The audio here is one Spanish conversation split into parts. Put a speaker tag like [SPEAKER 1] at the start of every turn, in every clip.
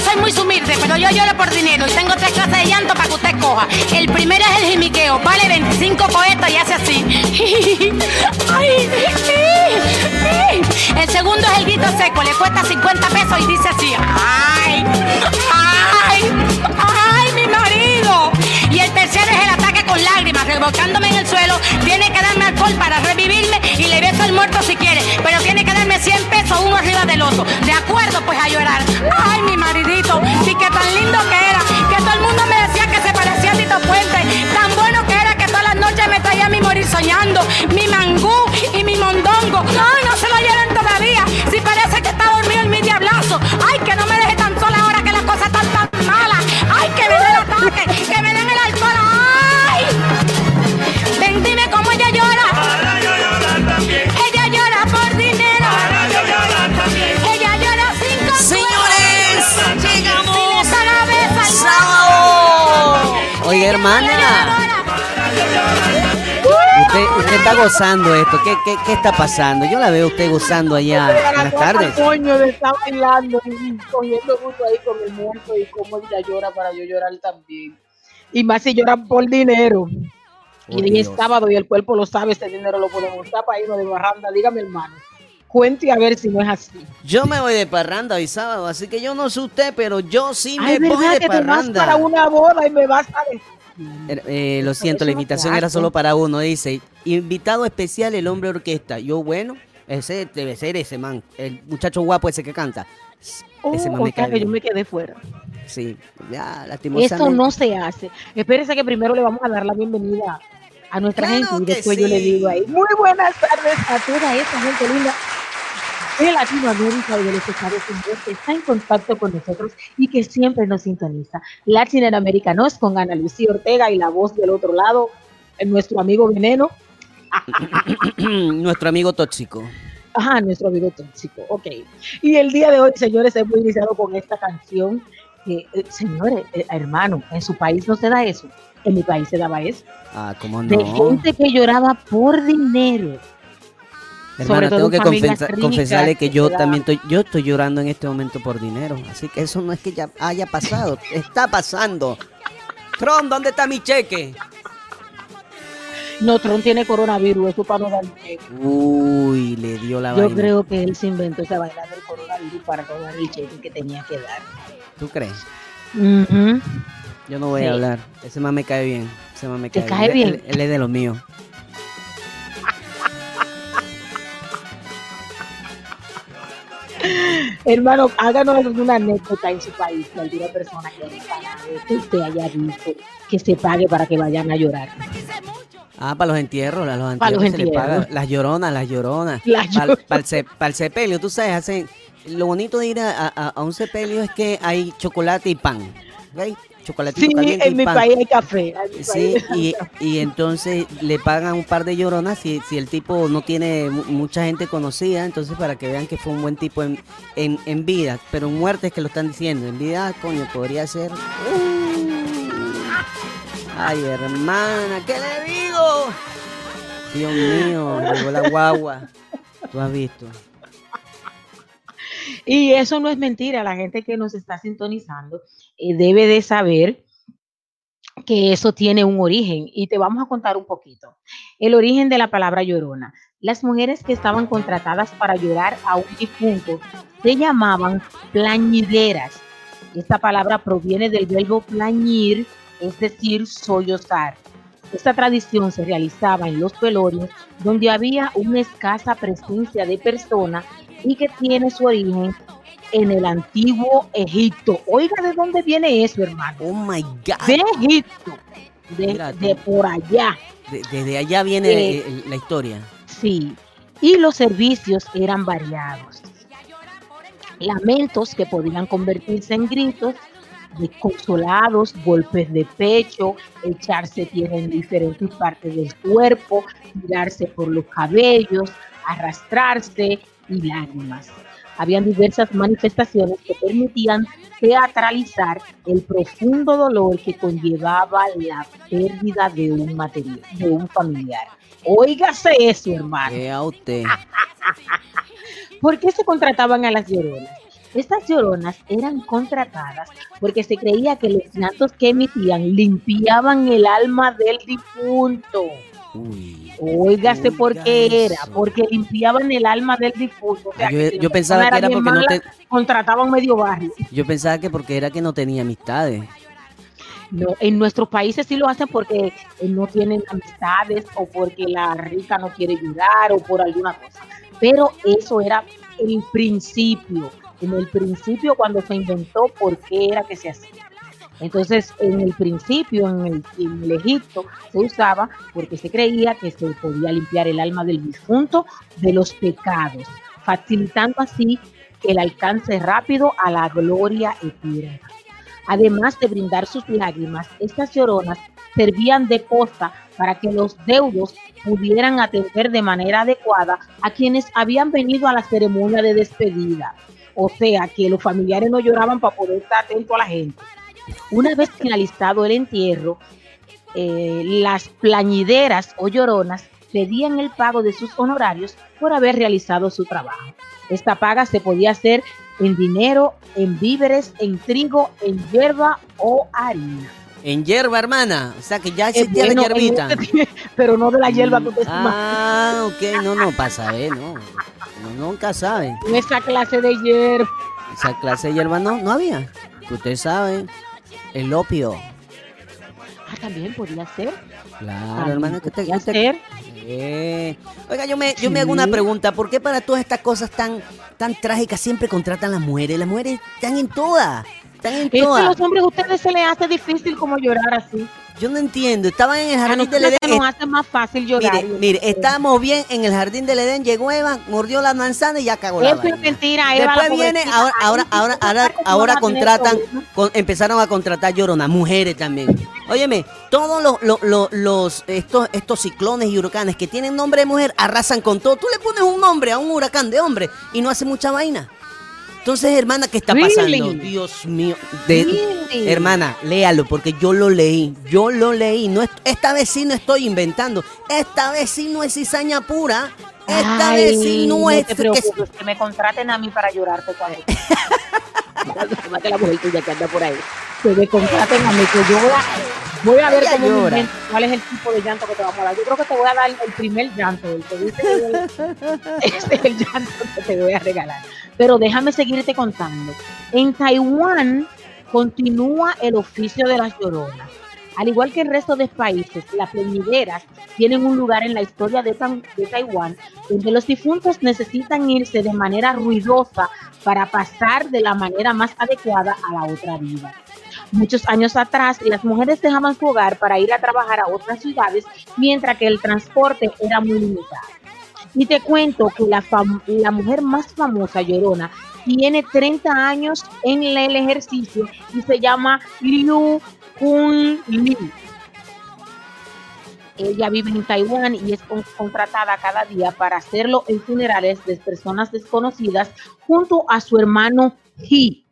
[SPEAKER 1] soy muy sumilde, pero yo lloro por dinero y tengo tres clases de llanto para que usted coja. El primero es el jimiqueo, vale 25 poetas y hace así. El segundo es el grito seco, le cuesta 50 pesos y dice así. Ay, ay, ay, mi marido. Y el tercero es el ataque con lágrimas, revolcándome en el suelo. Tiene que darme alcohol para revivirme y le beso al muerto si quiere. Pero tiene que darme 100 pesos uno arriba del otro. De acuerdo, pues a llorar. Ay, mi maridito. Y que tan lindo que era. Que todo el mundo me decía que se parecía a Tito Puente. Tan bueno que era que todas las noches me traía mi morir soñando. Mi mangú y mi mondongo. Ay, no se lo lloren todavía. Si parece que está dormido en mi diablazo. Ay, que no me
[SPEAKER 2] hermana, usted, usted está gozando esto. ¿Qué, qué, qué está pasando? Yo la veo usted gozando allá. Buenas tardes.
[SPEAKER 3] coño de estar bailando y cogiendo gusto ahí con el muerto y cómo ella llora para yo llorar también. Y más si lloran por dinero.
[SPEAKER 2] Oh,
[SPEAKER 3] y es sábado y el cuerpo lo sabe, ese dinero lo podemos usar para irnos de barranda. Dígame, hermano. Cuente a ver si no es así.
[SPEAKER 2] Yo me voy de parranda hoy sábado, así que yo no sé usted, pero yo sí me
[SPEAKER 3] Ay,
[SPEAKER 2] voy de
[SPEAKER 3] que te vas
[SPEAKER 2] parranda.
[SPEAKER 3] para una boda y me vas a decir.
[SPEAKER 2] Eh, lo siento, la invitación era solo para uno. Dice, invitado especial el hombre orquesta. Yo, bueno, ese debe ser ese man, el muchacho guapo ese que canta.
[SPEAKER 3] Oh,
[SPEAKER 2] ese man me cae
[SPEAKER 3] que yo me quedé fuera.
[SPEAKER 2] Sí, ya, lastimosamente.
[SPEAKER 3] Esto no se hace. Espérese que primero le vamos a dar la bienvenida a nuestra
[SPEAKER 2] Claro
[SPEAKER 3] gente y después yo le digo ahí, muy buenas tardes a toda esta gente linda de Latinoamérica y de los Estados Unidos que está en contacto con nosotros y que siempre nos sintoniza. Latinoamericanos con Ana Lucía Ortega y la voz del otro lado, eh, nuestro amigo Veneno.
[SPEAKER 2] Nuestro amigo tóxico.
[SPEAKER 3] Ajá, nuestro amigo tóxico, ok. Y el día de hoy, señores, hemos iniciado con esta canción. que, eh, señores, eh, hermano, en su país no se da eso. En mi país se daba eso.
[SPEAKER 2] Ah, cómo
[SPEAKER 3] De
[SPEAKER 2] no.
[SPEAKER 3] gente que lloraba por dinero.
[SPEAKER 2] Hermana, tengo
[SPEAKER 3] en
[SPEAKER 2] que confesa- confesarle que
[SPEAKER 3] que
[SPEAKER 2] yo
[SPEAKER 3] da-
[SPEAKER 2] también estoy, yo estoy llorando en este momento por dinero. Así que eso no es que ya haya pasado, está pasando. Trump, ¿dónde está mi cheque?
[SPEAKER 3] No, Trump tiene coronavirus, eso para no dar cheque.
[SPEAKER 2] Uy, le dio la
[SPEAKER 3] Yo
[SPEAKER 2] vaina.
[SPEAKER 3] creo que él se inventó esa vaina del coronavirus para no dar el cheque que tenía que dar.
[SPEAKER 2] ¿Tú crees?
[SPEAKER 3] Ujú.
[SPEAKER 2] Yo no voy
[SPEAKER 3] Sí.
[SPEAKER 2] a hablar. Ese man me cae bien. Ese man me
[SPEAKER 3] ¿Te
[SPEAKER 2] cae,
[SPEAKER 3] cae
[SPEAKER 2] bien.
[SPEAKER 3] bien?
[SPEAKER 2] Él, él es de los míos.
[SPEAKER 3] Hermano, háganos una anécdota en su país de alguna persona que que usted haya visto, que se pague para que vayan a llorar.
[SPEAKER 2] Ah, para los entierros, los
[SPEAKER 3] Para
[SPEAKER 2] entierros se
[SPEAKER 3] entierros.
[SPEAKER 2] paga. Las lloronas, las lloronas.
[SPEAKER 3] Las
[SPEAKER 2] Para
[SPEAKER 3] lloronas.
[SPEAKER 2] el, sepelio, tú sabes, hacen lo bonito de ir a, a- a un sepelio es que hay chocolate y pan. ¿ok? Chocolatito
[SPEAKER 3] Sí,
[SPEAKER 2] caliente
[SPEAKER 3] en
[SPEAKER 2] y
[SPEAKER 3] mi
[SPEAKER 2] pan.
[SPEAKER 3] país hay café. mi
[SPEAKER 2] Sí,
[SPEAKER 3] país hay
[SPEAKER 2] y,
[SPEAKER 3] café.
[SPEAKER 2] y entonces le pagan un par de lloronas si, si el tipo no tiene mu- mucha gente conocida, entonces para que vean que fue un buen tipo en, en, en vida, pero en muerte es que lo están diciendo, en vida, coño, podría ser... Ay, hermana, ¿qué le digo? Dios mío, llegó la guagua. Tú has visto.
[SPEAKER 3] Y eso no es mentira, la gente que nos está sintonizando eh, debe de saber que eso tiene un origen y te vamos a contar un poquito. El origen de la palabra llorona. Las mujeres que estaban contratadas para llorar a un difunto se llamaban plañideras. Esta palabra proviene del verbo plañir, es decir, sollozar. Esta tradición se realizaba en los velorios donde había una escasa presencia de personas y que tiene su origen en el antiguo Egipto. Oiga, ¿de dónde viene eso, hermano?
[SPEAKER 2] Oh my God.
[SPEAKER 3] De Egipto, de, por allá,
[SPEAKER 2] De- desde allá viene
[SPEAKER 3] Eh,
[SPEAKER 2] eh, la historia.
[SPEAKER 3] sí. Y los servicios eran variados. Lamentos que podían convertirse en gritos, desconsolados, golpes de pecho, echarse tierra en diferentes partes del cuerpo, tirarse por los cabellos, arrastrarse y lágrimas. Habían diversas manifestaciones que permitían teatralizar el profundo dolor que conllevaba la pérdida de un material, de un familiar. Óigase eso, hermano.
[SPEAKER 2] Vea usted.
[SPEAKER 3] ¿Por qué se contrataban a las lloronas? Estas lloronas eran contratadas porque se creía que los llantos que emitían limpiaban el alma del difunto.
[SPEAKER 2] Uy.
[SPEAKER 3] Óigase por qué era, porque limpiaban el alma del difunto. O sea,
[SPEAKER 2] yo- pensaba que era
[SPEAKER 3] bien
[SPEAKER 2] porque no
[SPEAKER 3] mala,
[SPEAKER 2] te-
[SPEAKER 3] contrataban medio barrio.
[SPEAKER 2] Yo pensaba que porque era que no tenía amistades.
[SPEAKER 3] No, en nuestros países sí lo hacen porque eh, no tienen amistades o porque la rica no quiere ayudar o por alguna cosa. Pero eso era el principio. En el principio cuando se inventó por qué era que se hacía. Entonces, en el principio, en el, Egipto, se usaba porque se creía que se podía limpiar el alma del difunto de los pecados, facilitando así el alcance rápido a la gloria eterna. Además de brindar sus lágrimas, estas lloronas servían de costa para que los deudos pudieran atender de manera adecuada a quienes habían venido a la ceremonia de despedida. O sea, que los familiares no lloraban para poder estar atento a la gente. Una vez finalizado el entierro, eh, las plañideras o lloronas pedían el pago de sus honorarios por haber realizado su trabajo. Esta paga se podía hacer en dinero, en víveres, en trigo, en hierba o harina.
[SPEAKER 2] En hierba, hermana. O sea que ya
[SPEAKER 3] Eh,
[SPEAKER 2] existía
[SPEAKER 3] bueno,
[SPEAKER 2] la
[SPEAKER 3] en
[SPEAKER 2] hierbita.
[SPEAKER 3] este- pero no de la hierba que usted.
[SPEAKER 2] Ah, ok. No, no pasa, ¿eh? No. no nunca sabe.
[SPEAKER 3] Esa clase de hierba.
[SPEAKER 2] Esa clase de hierba no, no había. Usted sabe. El opio.
[SPEAKER 3] Ah, también podía ser.
[SPEAKER 2] Claro, hermana. Que usted-
[SPEAKER 3] ser.
[SPEAKER 2] Eh, Oiga, yo me, yo me hago una pregunta. ¿Por qué para todas estas cosas tan, tan trágicas siempre contratan las mujeres? Las mujeres están en todas. Están en
[SPEAKER 3] Es que a
[SPEAKER 2] todas.
[SPEAKER 3] los hombres a ustedes se les hace difícil como llorar así.
[SPEAKER 2] Yo no entiendo. Estaban en el jardín del Edén.
[SPEAKER 3] nos hace más fácil llorar.
[SPEAKER 2] Mire, mire, estábamos bien en el jardín del Edén. Llegó Eva, mordió la manzana y ya cagó la
[SPEAKER 3] Eso es mentira, Eva.
[SPEAKER 2] Después viene, ahora, ahora, ahora, ahora, ahora contratan, empezaron a contratar lloronas, mujeres también. Óyeme, todos los, los, los, los- estos, estos ciclones y huracanes que tienen nombre de mujer arrasan con todo. Tú le pones un nombre a un huracán de hombre y no hace mucha vaina. Entonces, hermana, ¿qué está pasando?
[SPEAKER 3] Really?
[SPEAKER 2] Dios mío. De-
[SPEAKER 3] Really?
[SPEAKER 2] Hermana, léalo porque yo lo leí. Yo lo leí. No es- esta vez sí no estoy inventando. Esta vez sí no es cizaña pura. Esta
[SPEAKER 3] Ay,
[SPEAKER 2] vez sí no, es
[SPEAKER 3] te
[SPEAKER 2] que-
[SPEAKER 3] preocupes, que me contraten a mí para llorarte cuando. Que la mujer tuya que anda por ahí. Que me contraten a mí, que yo voy a, voy a ver cómo me
[SPEAKER 2] llora.
[SPEAKER 3] invento cuál es el tipo de llanto que te vamos a dar. Yo creo que te voy a dar el primer llanto, el ese es el llanto que te voy a regalar. Pero déjame seguirte contando. En Taiwán continúa el oficio de las lloronas. Al igual que el resto de países, las pleñideras tienen un lugar en la historia de, Tan- de Taiwán donde los difuntos necesitan irse de manera ruidosa para pasar de la manera más adecuada a la otra vida. Muchos años atrás, las mujeres dejaban su hogar para ir a trabajar a otras ciudades, mientras que el transporte era muy limitado. Y te cuento que la, mujer más famosa, Llorona, tiene 30 años en el ejercicio y se llama Liu Kun Lee. Ella vive en Taiwán y es con- contratada cada día para hacerlo en funerales de personas desconocidas junto a su hermano He,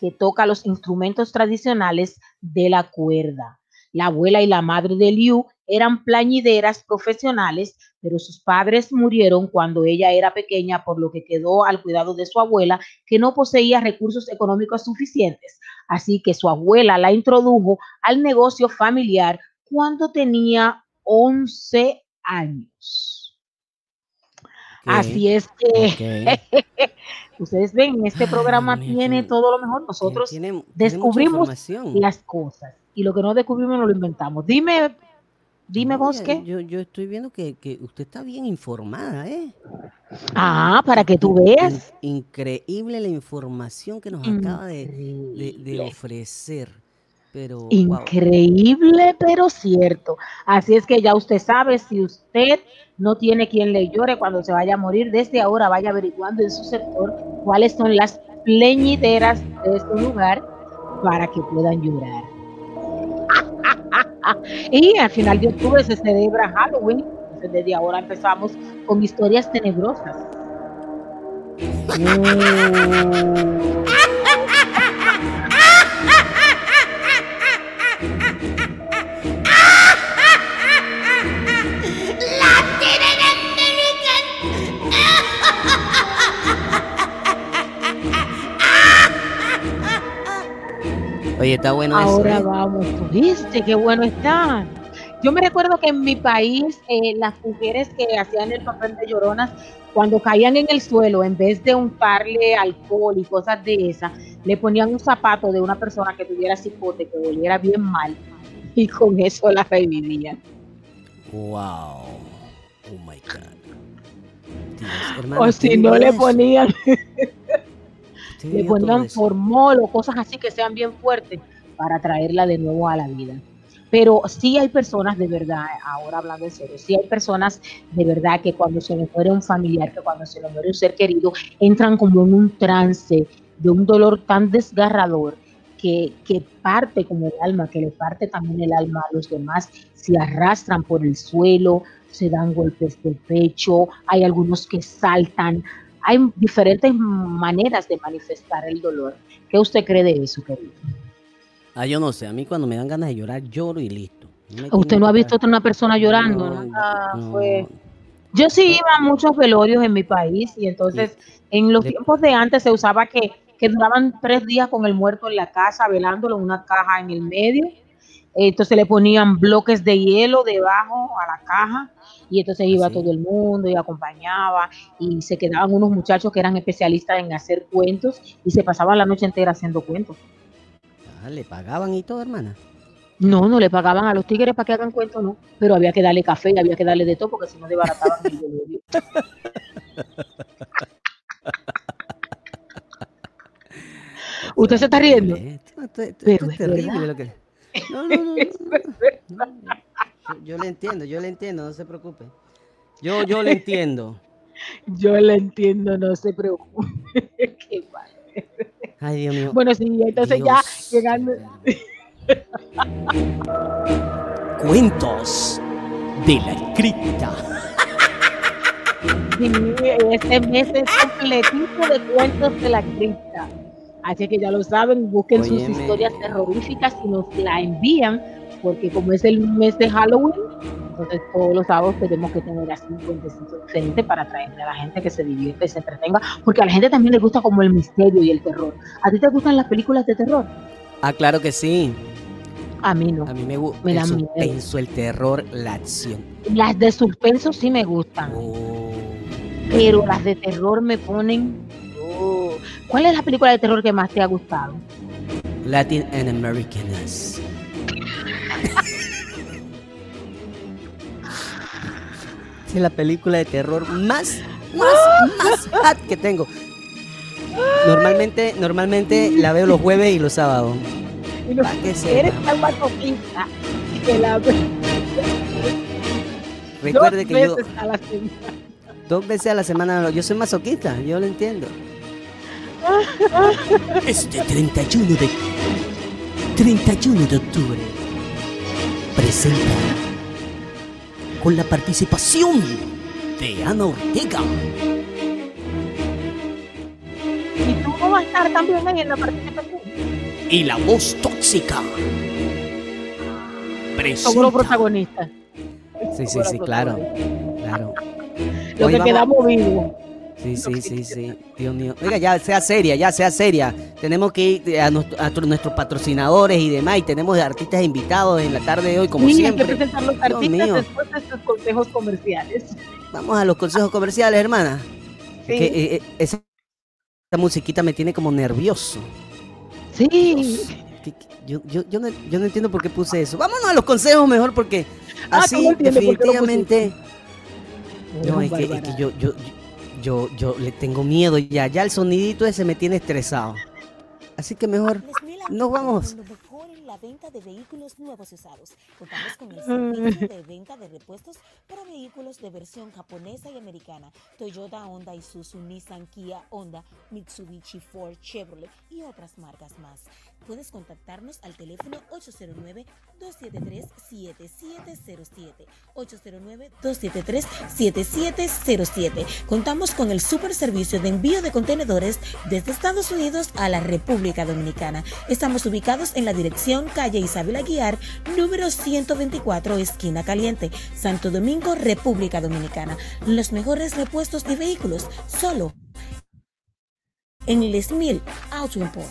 [SPEAKER 3] que toca los instrumentos tradicionales de la cuerda. La abuela y la madre de Liu eran plañideras profesionales, pero sus padres murieron cuando ella era pequeña, por lo que quedó al cuidado de su abuela, que no poseía recursos económicos suficientes. Así que su abuela la introdujo al negocio familiar cuando tenía 11 años. Así es que ustedes ven, en este
[SPEAKER 2] Ay,
[SPEAKER 3] programa
[SPEAKER 2] mío,
[SPEAKER 3] tiene
[SPEAKER 2] tiene-
[SPEAKER 3] todo lo mejor. Nosotros
[SPEAKER 2] Tiene- tiene
[SPEAKER 3] descubrimos las cosas y lo que no descubrimos no lo inventamos. Dime, dime vos
[SPEAKER 2] Oye,
[SPEAKER 3] qué.
[SPEAKER 2] Yo, yo estoy viendo que, que usted está bien informada, ¿eh?
[SPEAKER 3] Ah, para que tú veas.
[SPEAKER 2] In- increíble la información que nos acaba de, de- ofrecer. Pero, wow.
[SPEAKER 3] Increíble, pero cierto. Así es que ya usted sabe, si usted no tiene quien le llore cuando se vaya a morir, desde ahora vaya averiguando en su sector cuáles son las pleñideras de este lugar para que puedan llorar. y al final de octubre se celebra Halloween. Desde ahora empezamos con historias tenebrosas.
[SPEAKER 2] Oye, está bueno eso.
[SPEAKER 3] Ahora
[SPEAKER 2] ¿eh?
[SPEAKER 3] vamos, viste, qué bueno está. Yo me recuerdo que en mi país eh, las mujeres que hacían el papel de lloronas, cuando caían en el suelo, en vez de untarle alcohol y cosas de esas, le ponían un zapato de una persona que tuviera cipote, que oliera bien mal, y con eso la revivían.
[SPEAKER 2] Wow. Oh my God. Dios, hermana,
[SPEAKER 3] O
[SPEAKER 2] ¿usted
[SPEAKER 3] si no le ponían,
[SPEAKER 2] ¿Usted
[SPEAKER 3] le
[SPEAKER 2] eso?
[SPEAKER 3] formol o cosas así que sean bien fuertes para traerla de nuevo a la vida. Pero sí hay personas de verdad, ahora hablando en serio, sí hay personas de verdad que cuando se les muere un familiar, que cuando se les muere un ser querido, entran como en un trance de un dolor tan desgarrador que, que parte como el alma, que le parte también el alma a los demás, se arrastran por el suelo, se dan golpes de pecho, hay algunos que saltan, hay diferentes maneras de manifestar el dolor. ¿Qué usted cree de eso, querido?
[SPEAKER 2] Ah, yo no sé. A mí cuando me dan ganas de llorar, lloro y listo.
[SPEAKER 3] ¿Usted no ha visto a una persona llorando?
[SPEAKER 2] No, no.
[SPEAKER 3] fue- Yo sí iba a muchos velorios en mi país y entonces en los
[SPEAKER 2] Le-
[SPEAKER 3] tiempos de antes se usaba que, que duraban tres días con el muerto en la casa, velándolo en una caja en el medio. Entonces le ponían bloques de hielo debajo a la caja y entonces iba
[SPEAKER 2] Así.
[SPEAKER 3] todo el mundo y acompañaba y se quedaban unos muchachos que eran especialistas en hacer cuentos y se pasaban la noche entera haciendo cuentos.
[SPEAKER 2] Ah, le pagaban y todo, hermana.
[SPEAKER 3] No, no le pagaban a los tigres para que hagan cuentos, no. Pero había que darle café y había que darle de todo porque si no desbarataban el. ¿Usted se está riendo?
[SPEAKER 2] Esto, esto- esto-
[SPEAKER 3] Pero
[SPEAKER 2] esto es terrible lo que. No, no, no, no. Yo, le entiendo, yo le entiendo, no se preocupe. Yo, yo le entiendo.
[SPEAKER 3] Yo le entiendo, no se preocupe. Qué mal.
[SPEAKER 2] Ay, Dios mío.
[SPEAKER 3] Bueno, sí, entonces ya llegando.
[SPEAKER 2] Cuentos de la cripta.
[SPEAKER 3] Sí, este mes es completito de cuentos de la cripta. Así que ya lo saben, busquen sus historias terroríficas y nos la envían, porque como es el mes de Halloween, entonces todos los sábados tenemos que tener así un cuentecito diferente para traerle a la gente que se divierta y se entretenga, porque a la gente también le gusta como el misterio y el terror. ¿A ti te gustan las películas de terror?
[SPEAKER 2] Ah, claro que sí.
[SPEAKER 3] A mí no.
[SPEAKER 2] A mí me gusta
[SPEAKER 3] Me
[SPEAKER 2] el
[SPEAKER 3] miedo.
[SPEAKER 2] suspenso, el terror, la acción.
[SPEAKER 3] Las de suspenso sí me gustan.
[SPEAKER 2] Oh.
[SPEAKER 3] pero las de terror me ponen. oh. ¿Cuál es la película de terror que más te ha gustado?
[SPEAKER 2] Latin and Americanus. Es la película de terror más, más, más hot que tengo. Normalmente, normalmente la veo los jueves y los sábados.
[SPEAKER 3] Y no-
[SPEAKER 2] Pa' que
[SPEAKER 3] eres tan masoquista que la
[SPEAKER 2] Recuerde
[SPEAKER 3] dos
[SPEAKER 2] que yo,
[SPEAKER 3] veces a la semana.
[SPEAKER 2] Dos veces a la semana. Yo soy masoquista, yo lo entiendo. Este 31 de 31 de octubre presenta con la participación de Ana Ortega
[SPEAKER 3] Y tú no vas a estar también ahí en la participación.
[SPEAKER 2] y la voz tóxica. Presenta.
[SPEAKER 3] protagonista.
[SPEAKER 2] Sí, sí,
[SPEAKER 3] Seguro
[SPEAKER 2] sí, claro. Claro.
[SPEAKER 3] Lo
[SPEAKER 2] Hoy
[SPEAKER 3] que
[SPEAKER 2] vamos-
[SPEAKER 3] quedamos vivos.
[SPEAKER 2] Sí, sí, sí, sí. Dios mío. Oiga, ya sea seria, ya sea seria. Tenemos que ir a, nuestro- a tu- nuestros patrocinadores y demás. Y tenemos artistas invitados en la tarde de hoy, como
[SPEAKER 3] Sí, hay que
[SPEAKER 2] siempre.
[SPEAKER 3] presentar los artistas después de sus consejos comerciales.
[SPEAKER 2] Vamos a los consejos comerciales, hermana.
[SPEAKER 3] Sí.
[SPEAKER 2] Que eh, eh, esa, esa musiquita me tiene como nervioso.
[SPEAKER 3] Sí.
[SPEAKER 2] Que- que- Yo, yo, yo, no, yo no entiendo por qué puse eso. Vámonos a los consejos mejor porque
[SPEAKER 3] Ah,
[SPEAKER 2] así
[SPEAKER 3] ¿cómo entiendes por qué lo
[SPEAKER 2] definitivamente... No, es que, es que
[SPEAKER 3] bárbara.
[SPEAKER 2] yo, yo, yo, yo le tengo miedo ya. Ya el sonidito ese me tiene estresado. Así que mejor nos vamos.
[SPEAKER 4] La venta de vehículos nuevos y usados. Contamos con el servicio de venta de repuestos para vehículos de versión japonesa y americana. Toyota, Honda, Isuzu, Nissan, Kia, Honda, Mitsubishi, Ford, Chevrolet y otras marcas más. Puedes contactarnos al teléfono 809-273-7707. 809-273-7707. Contamos con el super servicio de envío de contenedores desde Estados Unidos a la República Dominicana. Estamos ubicados en la dirección calle Isabel Aguiar, número 124, esquina caliente, Santo Domingo, República Dominicana. Los mejores repuestos de vehículos, solo en Les Mil Auto Import.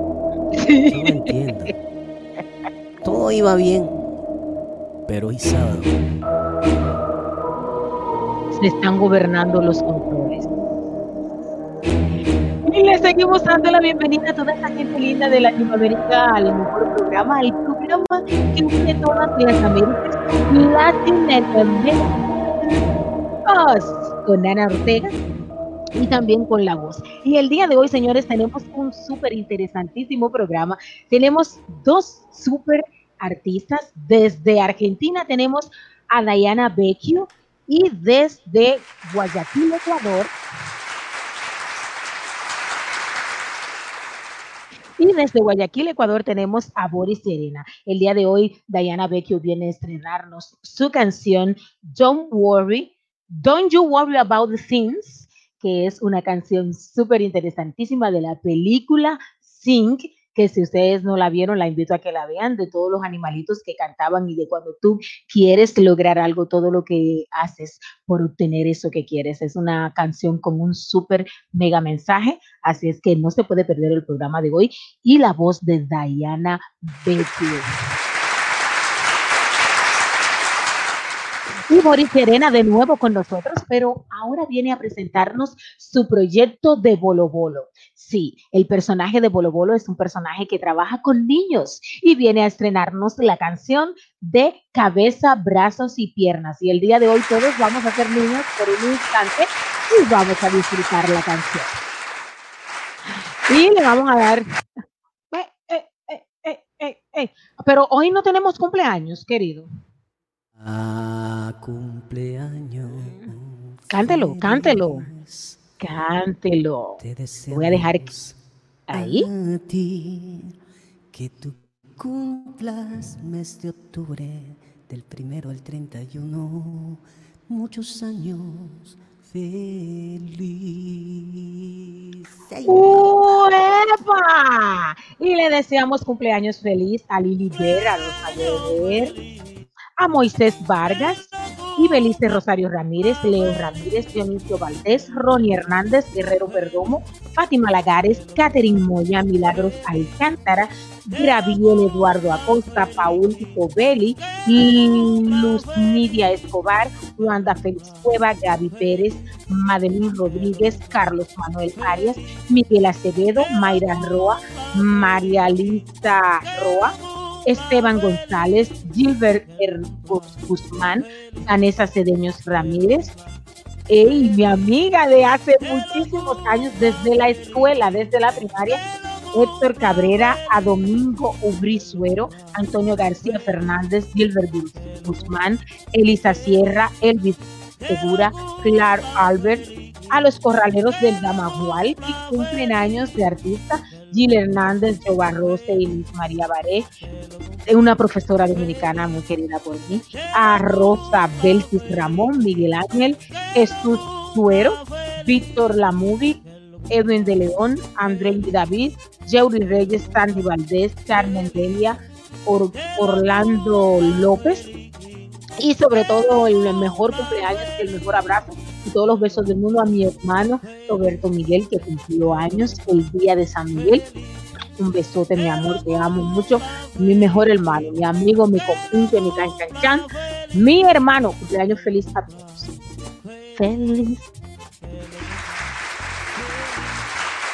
[SPEAKER 2] Yo no entiendo. Todo iba bien. Pero hoy sábado.
[SPEAKER 3] Se están gobernando los controles. Y le seguimos dando la bienvenida a toda esa gente linda de Latinoamérica al mejor programa, al programa que une todas las Américas, Latinoamérica, con Ana Ortega y también con la voz. Y el día de hoy, señores, tenemos un súper interesantísimo programa. Tenemos dos súper artistas. Desde Argentina tenemos a Diana Vecchio y desde Guayaquil, Ecuador. Y desde Guayaquil, Ecuador, tenemos a Boris Serena. El día de hoy, Diana Vecchio viene a estrenarnos su canción Don't Worry, Don't You Worry About the Things, que es una canción súper interesantísima de la película Sing, que si ustedes no la vieron, la invito a que la vean, de todos los animalitos que cantaban y de cuando tú quieres lograr algo, todo lo que haces por obtener eso que quieres. Es una canción con un súper mega mensaje, así es que no se puede perder el programa de hoy y la voz de Diana Betty. Y Boris Serena de nuevo con nosotros, pero ahora viene a presentarnos su proyecto de Bolo Bolo. Sí, el personaje de Bolo Bolo es un personaje que trabaja con niños y viene a estrenarnos la canción de cabeza, brazos y piernas. Y el día de hoy todos vamos a ser niños por un instante y vamos a disfrutar la canción. Y le vamos a dar... Eh, eh, eh. Pero hoy no tenemos cumpleaños, querido.
[SPEAKER 2] A cumpleaños.
[SPEAKER 3] Cántelo, cántelo. Cántelo.
[SPEAKER 2] Te
[SPEAKER 3] Voy a dejar ahí.
[SPEAKER 2] A ti que tú cumplas mes de octubre del primero al 31 muchos años feliz.
[SPEAKER 3] ¡Uepa! Y le deseamos cumpleaños feliz a Lili Ver, a Rosa Ver, a Moisés Vargas Ibelice Rosario Ramírez, Leo Ramírez, Dionisio Valdés, Ronnie Hernández, Guerrero Perdomo, Fátima Lagares, Catherine Moya, Milagros Alcántara, Graviel Eduardo Acosta, Paul Covelli, Luz Nidia Escobar, Luanda Félix Cueva, Gaby Pérez, Madeline Rodríguez, Carlos Manuel Arias, Miguel Acevedo, Mayra Roa, María Lisa Roa, Esteban González, Gilbert Guzmán, Vanessa Cedeños Ramírez, y mi amiga de hace muchísimos años, desde la escuela, desde la primaria, Héctor Cabrera, a Domingo Ubrizuero, Antonio García Fernández, Gilbert Guz- Guzmán, Elisa Sierra, Elvis Segura, Clark Albert, a los corraleros del Damagual que cumplen años de artista, Gil Hernández, Joe Barroso y Luis María Baré, eh, una profesora dominicana muy querida por mí, a Rosa Belkis Ramón, Miguel Ángel, Jesús Suero, Víctor Lamubi, Edwin de León, André David, Yeuri Reyes, Sandy Valdés, Carmen Delia, Or- Orlando López y sobre todo el mejor cumpleaños, el mejor abrazo y todos los besos del mundo a mi hermano Roberto Miguel que cumplió años el día de San Miguel. Un besote, mi amor, te amo mucho. Mi mejor hermano, mi amigo, mi compinche, mi canchanchan, mi hermano. Cumpleaños feliz a todos. Feliz.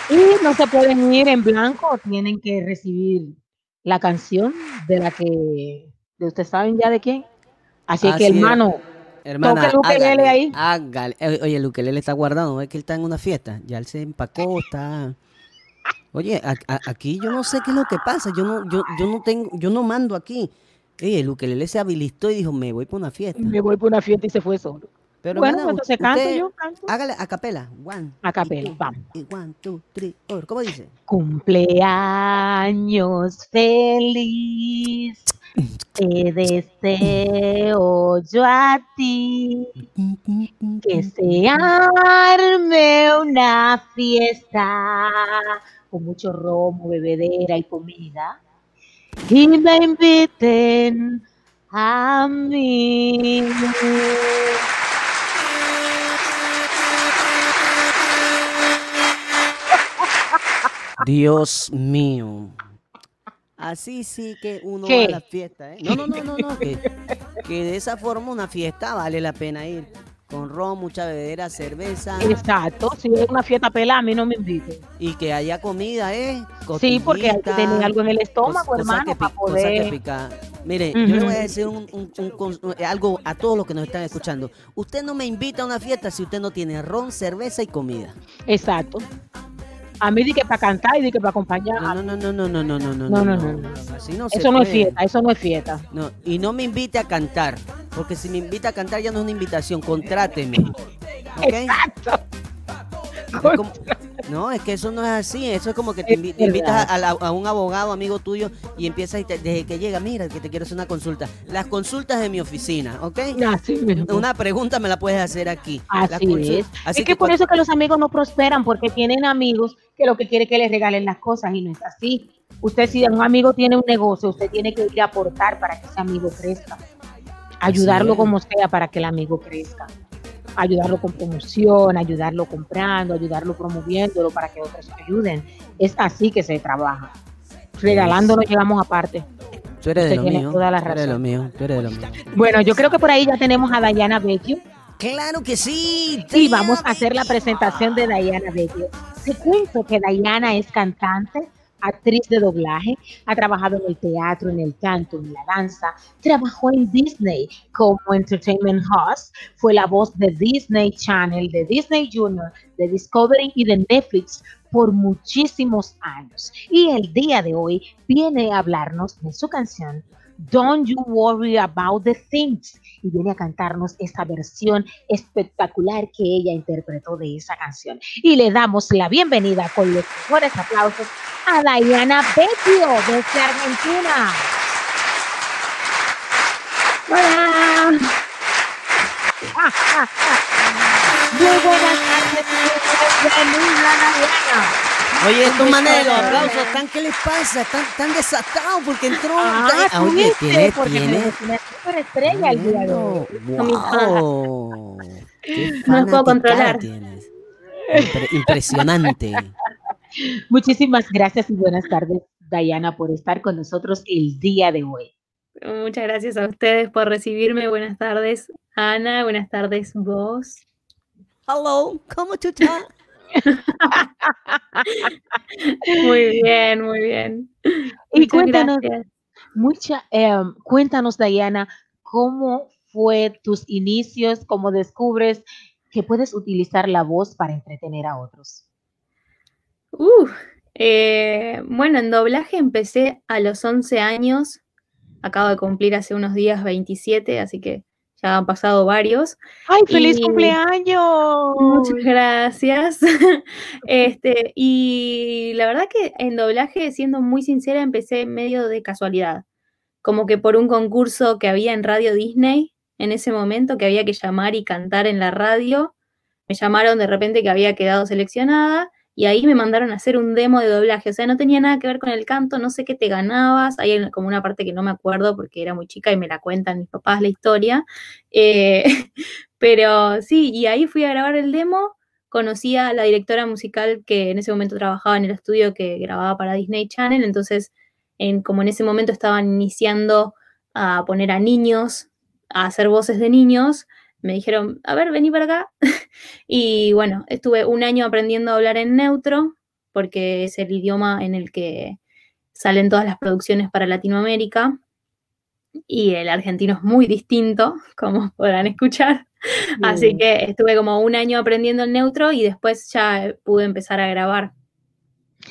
[SPEAKER 3] Y no se pueden ir en blanco, tienen que recibir la canción de la que de ustedes saben ya de quién. Así
[SPEAKER 2] Así
[SPEAKER 3] que
[SPEAKER 2] es.
[SPEAKER 3] hermano,
[SPEAKER 2] Hermana,
[SPEAKER 3] Toca el ukelele ahí.
[SPEAKER 2] hágale. Eh, Oye, el ukelele está guardado, ¿no es que él está en una fiesta? Ya él se empacó, está... Oye, a- a- aquí yo no sé qué es lo que pasa, yo no, yo, yo no tengo, yo no mando aquí. Oye, el ukelele se habilitó y dijo, me voy para una fiesta.
[SPEAKER 3] me voy por una fiesta y se fue solo.
[SPEAKER 2] Pero
[SPEAKER 3] bueno,
[SPEAKER 2] hermana,
[SPEAKER 3] entonces canto
[SPEAKER 2] usted-
[SPEAKER 3] yo, canto.
[SPEAKER 2] Hágale a capela. One.
[SPEAKER 3] A capela, vamos.
[SPEAKER 2] y one, two, three, four. ¿Cómo dice?
[SPEAKER 3] Cumpleaños feliz, te deseo yo a ti, que se arme una fiesta con mucho romo, bebedera y comida, y me inviten a mí.
[SPEAKER 2] Dios mío. Así sí que uno
[SPEAKER 3] ¿Qué?
[SPEAKER 2] va a la fiesta, ¿eh? No, no, no, no, no. Que, que de esa forma una fiesta vale la pena ir. Con ron, mucha bebedera, cerveza.
[SPEAKER 3] Exacto, si es una fiesta pelada, a mí no me inviten.
[SPEAKER 2] Y que haya comida, ¿eh?
[SPEAKER 3] Sí, porque hay que tener algo en el estómago,
[SPEAKER 2] cosa
[SPEAKER 3] hermano,
[SPEAKER 2] que
[SPEAKER 3] para
[SPEAKER 2] pi- cosa que
[SPEAKER 3] poder.
[SPEAKER 2] pica. Mire, yo le voy a decir un, un- eh, algo a todos los que nos están escuchando. Usted no me invita a una fiesta si usted no tiene ron, cerveza y comida.
[SPEAKER 3] Exacto. A mí di que para cantar y di que para acompañar.
[SPEAKER 2] No, no, no, no, no, no, no, no, no,
[SPEAKER 3] No, no,
[SPEAKER 2] se
[SPEAKER 3] eso no es fiesta, eso no es fiesta.
[SPEAKER 2] No, y no me invite a cantar, porque si me invita a cantar ya no es una invitación, contráteme. ¿Ok?
[SPEAKER 3] Exacto.
[SPEAKER 2] Es como- no, es que eso no es así, eso es como que te invitas a, la- a un abogado amigo tuyo y empiezas y te- desde que llega, mira, que te quiero hacer una consulta. Las consultas de mi oficina, ¿ok?
[SPEAKER 3] Así.
[SPEAKER 2] Una pregunta me la puedes hacer aquí.
[SPEAKER 3] Así es.
[SPEAKER 2] Así
[SPEAKER 3] es que por
[SPEAKER 2] cuan-
[SPEAKER 3] eso que los amigos no prosperan, porque tienen amigos que lo que quiere es que les regalen las cosas y no es así. Usted si un amigo tiene un negocio, usted tiene que ir a aportar para que ese amigo crezca. Ayudarlo como sea para que el amigo crezca. Ayudarlo con promoción, ayudarlo comprando, ayudarlo promoviéndolo para que otros ayuden. Es así que se trabaja. Regalando no llegamos aparte.
[SPEAKER 2] Tú eres de lo mío.
[SPEAKER 3] toda la
[SPEAKER 2] Tú eres de lo mío. Tú eres de lo mío.
[SPEAKER 3] Bueno, yo creo que por ahí ya tenemos a Dayana Vecchio.
[SPEAKER 2] Claro que sí.
[SPEAKER 3] Y vamos a hacer la presentación de Diana Vecchio. Te cuento que Diana es cantante, actriz de doblaje, ha trabajado en el teatro, en el canto, en la danza, trabajó en Disney como entertainment host, fue la voz de Disney Channel, de Disney Junior, de Discovery y de Netflix por muchísimos años. Y el día de hoy viene a hablarnos de su canción Don't You Worry About the Things y viene a cantarnos esta versión espectacular que ella interpretó de esa canción. Y le damos la bienvenida con los mejores aplausos a Diana Vecchio desde Argentina. Hola. Muy buenas tardes, bienvenida Diana.
[SPEAKER 2] Oye, estos manes de los aplausos, ¿están, ¿qué les pasa? Están, están desatados porque entró.
[SPEAKER 3] Ah,
[SPEAKER 2] Ah, oye,
[SPEAKER 3] ¿viste?
[SPEAKER 2] tiene,
[SPEAKER 3] porque
[SPEAKER 2] tiene.
[SPEAKER 3] una superestrella el día de hoy.
[SPEAKER 2] Wow. Qué
[SPEAKER 5] No puedo controlar.
[SPEAKER 2] tienes. Impre- impresionante.
[SPEAKER 3] Muchísimas gracias y buenas tardes, Dayana, por estar con nosotros el día de hoy.
[SPEAKER 5] Muchas gracias a ustedes por recibirme. Buenas tardes, Ana. Buenas tardes, vos.
[SPEAKER 2] Hello, ¿cómo tú estás?
[SPEAKER 5] Muy bien, muy bien.
[SPEAKER 3] Y
[SPEAKER 5] Muchas
[SPEAKER 3] cuéntanos, mucha, em, cuéntanos, Dayana, cómo fue tus inicios, cómo descubres que puedes utilizar la voz para entretener a otros.
[SPEAKER 5] Uh, eh, bueno, en doblaje empecé a los 11 años. Acabo de cumplir hace unos días 27, así que ya han pasado varios.
[SPEAKER 3] ¡Ay, feliz
[SPEAKER 5] Y-
[SPEAKER 3] cumpleaños!
[SPEAKER 5] Muchas gracias. Este, y la verdad que en doblaje, siendo muy sincera, empecé medio de casualidad. Como que por un concurso que había en Radio Disney en ese momento, que había que llamar y cantar en la radio. Me llamaron de repente que había quedado seleccionada y ahí me mandaron a hacer un demo de doblaje. O sea, no tenía nada que ver con el canto, no sé qué te ganabas. Hay como una parte que no me acuerdo porque era muy chica y me la cuentan mis papás la historia. Eh, pero sí, y ahí fui a grabar el demo conocí a la directora musical que en ese momento trabajaba en el estudio que grababa para Disney Channel, entonces en, como en ese momento estaban iniciando a poner a niños, a hacer voces de niños, me dijeron, a ver, vení para acá. y bueno, estuve un año aprendiendo a hablar en neutro, porque es el idioma en el que salen todas las producciones para Latinoamérica. Y el argentino es muy distinto, como podrán escuchar. Así que estuve como un año aprendiendo el neutro y después ya pude empezar a grabar.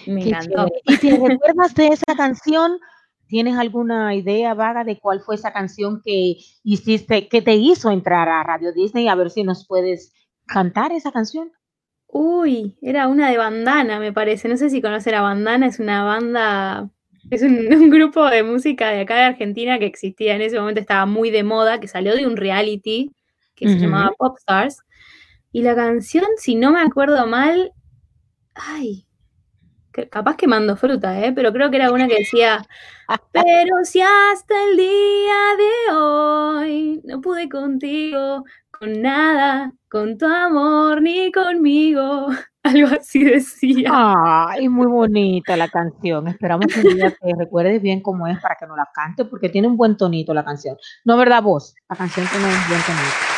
[SPEAKER 5] Me encantó.
[SPEAKER 3] ¿Y te recuerdas de esa canción? ¿Tienes alguna idea vaga de cuál fue esa canción que hiciste, que te hizo entrar a Radio Disney? A ver si nos puedes cantar esa canción.
[SPEAKER 5] Uy, era una de Bandana, me parece. No sé si conocer a Bandana, es una banda, es un, un grupo de música de acá de Argentina que existía en ese momento, estaba muy de moda, que salió de un reality que se llamaba Popstars. Y la canción, si no me acuerdo mal, ay, capaz que mando fruta, ¿eh? pero creo que era una que decía, pero si hasta el día de hoy no pude contigo, con nada, con tu amor, ni conmigo, algo así decía.
[SPEAKER 3] Ay, muy bonita la canción. Esperamos que un día te recuerdes bien cómo es para que nos la cante, porque tiene un buen tonito la canción. No, ¿verdad, vos? La canción tiene un buen tonito.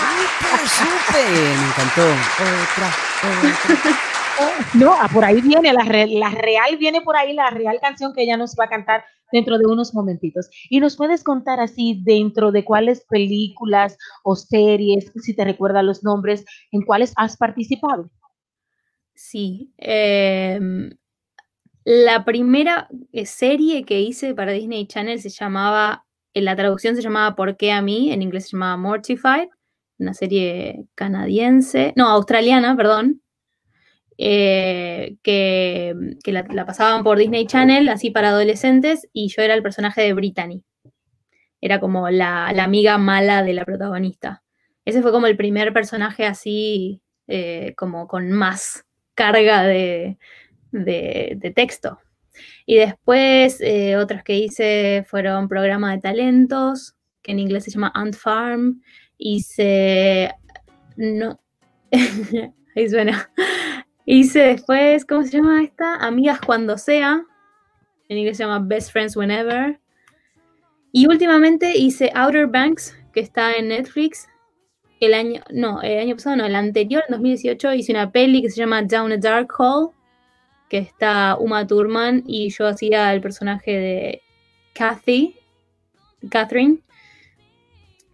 [SPEAKER 2] ¡Súper, súper! Me encantó. Otra, otra.
[SPEAKER 3] No, ah, por ahí viene, la, re- la real viene por ahí, la real canción que ella nos va a cantar dentro de unos momentitos. Y nos puedes contar así dentro de cuáles películas o series, si te recuerdan los nombres, en cuáles has participado.
[SPEAKER 5] Sí. em, la primera eh, serie que hice para Disney Channel se llamaba, en la traducción se llamaba ¿Por qué a mí? En inglés se llamaba Mortified, una serie canadiense, no, australiana, perdón, eh, que, la, pasaban por Disney Channel, así para adolescentes, y yo era el personaje de Brittany. Era como la, la amiga mala de la protagonista. Ese fue como el primer personaje así, eh, como con más carga de, de- de texto. Y después eh, otros que hice fueron programa de talentos, que en inglés se llama Ant Farm. Hice. No. Ahí suena. Hice después, ¿cómo se llama esta? Amigas cuando sea. En inglés se llama Best Friends Whenever. Y últimamente hice Outer Banks, que está en Netflix. El año, no, el año pasado, no, el anterior, en 2018, hice una peli que se llama Down a Dark Hole, que está Uma Thurman y yo hacía el personaje de Kathy, Catherine.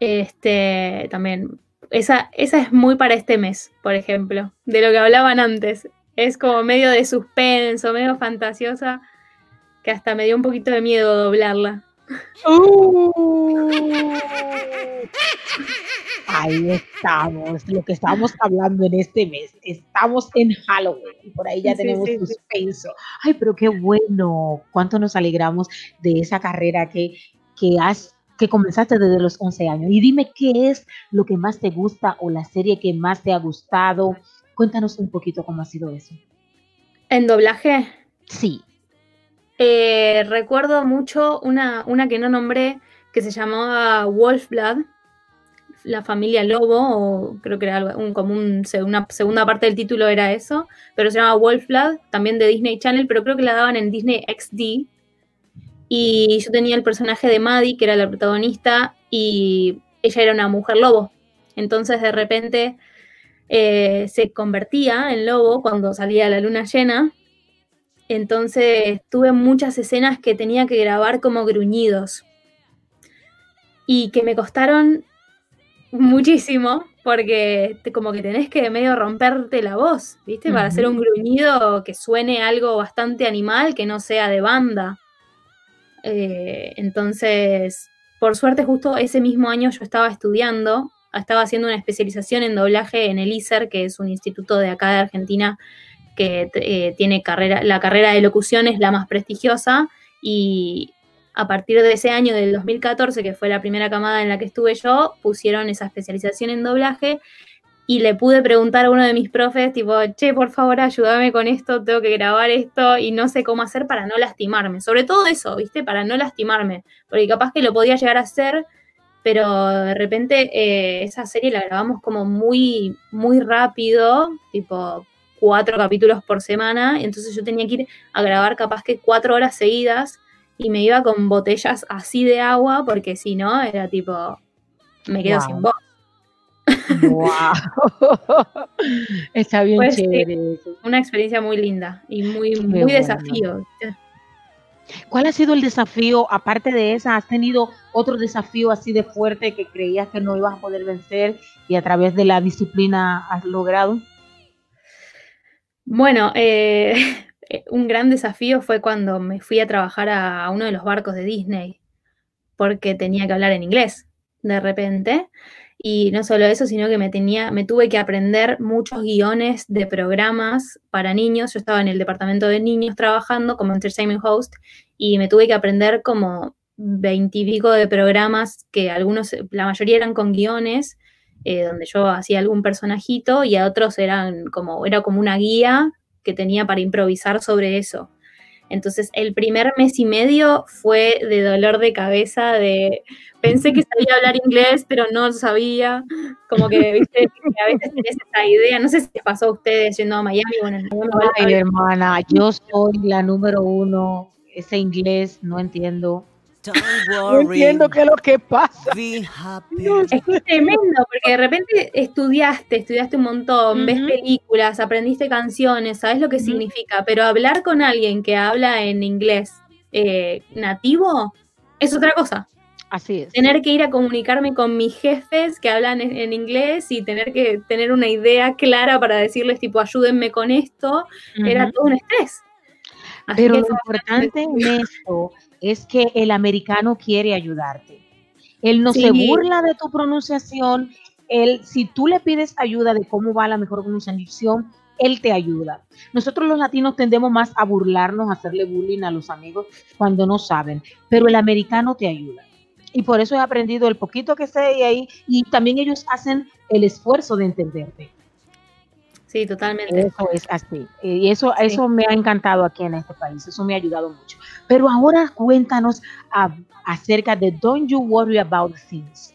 [SPEAKER 5] Este, también, esa, esa es muy para este mes, por ejemplo, de lo que hablaban antes. Es como medio de suspenso, medio fantasiosa, que hasta me dio un poquito de miedo doblarla.
[SPEAKER 3] Ahí estamos, lo que estábamos hablando en este mes. Estamos en Halloween y por ahí ya
[SPEAKER 5] Sí,
[SPEAKER 3] tenemos
[SPEAKER 5] sí, sí.
[SPEAKER 3] suspenso. Ay, pero qué bueno. Cuánto nos alegramos de esa carrera que, que has que comenzaste desde los 11 años. Y dime qué es lo que más te gusta o la serie que más te ha gustado. Cuéntanos un poquito cómo ha sido eso.
[SPEAKER 5] En doblaje,
[SPEAKER 3] Sí.
[SPEAKER 5] eh, recuerdo mucho una, una que no nombré que se llamaba Wolfblood, la familia Lobo, o creo que era algo, un, como un, se- una segunda parte del título era eso, pero se llama Wolfblood, también de Disney Channel, pero creo que la daban en Disney XD. Y yo tenía el personaje de Maddie, que era la protagonista, y ella era una mujer lobo. Entonces de repente eh, se convertía en lobo cuando salía la luna llena. Entonces tuve muchas escenas que tenía que grabar como gruñidos. Y que me costaron muchísimo porque te- como que tenés que medio romperte la voz, ¿viste? Para hacer un gruñido que suene algo bastante animal, que no sea de banda. Eh, entonces, por suerte, justo ese mismo año yo estaba estudiando, estaba haciendo una especialización en doblaje en el ISER, que es un instituto de acá de Argentina que eh, tiene carrera, la carrera de locución es la más prestigiosa y a partir de ese año del 2014, que fue la primera camada en la que estuve yo, pusieron esa especialización en doblaje y le pude preguntar a uno de mis profes, tipo, che, por favor, ayúdame con esto, tengo que grabar esto y no sé cómo hacer para no lastimarme. Sobre todo eso, ¿viste? Para no lastimarme, porque capaz que lo podía llegar a hacer, pero de repente eh, esa serie la grabamos como muy, muy rápido, tipo cuatro capítulos por semana, entonces yo tenía que ir a grabar capaz que cuatro horas seguidas y me iba con botellas así de agua, porque si no, era tipo, me quedo
[SPEAKER 3] Wow.
[SPEAKER 5] sin voz.
[SPEAKER 3] Wow. Está bien
[SPEAKER 5] Pues
[SPEAKER 3] chévere.
[SPEAKER 5] Una experiencia muy linda y muy,
[SPEAKER 3] Qué
[SPEAKER 5] muy
[SPEAKER 3] bueno.
[SPEAKER 5] desafío.
[SPEAKER 3] ¿Cuál ha sido el desafío? Aparte de esa, ¿has tenido otro desafío así de fuerte que creías que no ibas a poder vencer y a través de la disciplina has logrado?
[SPEAKER 5] Bueno, eh, un gran desafío fue cuando me fui a trabajar a uno de los barcos de Disney, porque tenía que hablar en inglés de repente. Y no solo eso, sino que me tenía, me tuve que aprender muchos guiones de programas para niños. Yo estaba en el departamento de niños trabajando como entertainment host y me tuve que aprender como veintipico de programas que algunos, la mayoría eran con guiones, eh, donde yo hacía algún personajito y a otros eran como, era como una guía que tenía para improvisar sobre eso. Entonces, el primer mes y medio fue de dolor de cabeza, de pensé que sabía hablar inglés, pero no sabía. Como que, viste, que a veces tenés esa idea. No sé si les pasó a ustedes yendo a Miami. Bueno, en
[SPEAKER 3] Ay, hermana, yo soy la número uno. Ese inglés no entiendo.
[SPEAKER 2] Don't
[SPEAKER 3] No entiendo qué es lo que pasa.
[SPEAKER 2] Be happy.
[SPEAKER 5] Es que es tremendo, porque de repente estudiaste, estudiaste un montón, ves películas, aprendiste canciones, sabes lo que significa, pero hablar con alguien que habla en inglés eh, nativo es otra cosa.
[SPEAKER 3] Así es.
[SPEAKER 5] Tener que ir a comunicarme con mis jefes que hablan en, en inglés y tener que tener una idea clara para decirles, tipo, ayúdenme con esto, era todo un estrés. Así
[SPEAKER 3] Pero lo importante en esto es que el americano quiere ayudarte. Él no se burla de tu pronunciación. Él, si tú le pides ayuda de cómo va la mejor pronunciación, él te ayuda. Nosotros los latinos tendemos más a burlarnos, a hacerle bullying a los amigos cuando no saben, pero el americano te ayuda. Y por eso he aprendido el poquito que sé y ahí, y también ellos hacen el esfuerzo de entenderte.
[SPEAKER 5] Sí, totalmente.
[SPEAKER 3] Eso es así. Y eso,
[SPEAKER 5] Sí.
[SPEAKER 3] eso me ha encantado aquí en este país. Eso me ha ayudado mucho. Pero ahora cuéntanos acerca de Don't You Worry About Things.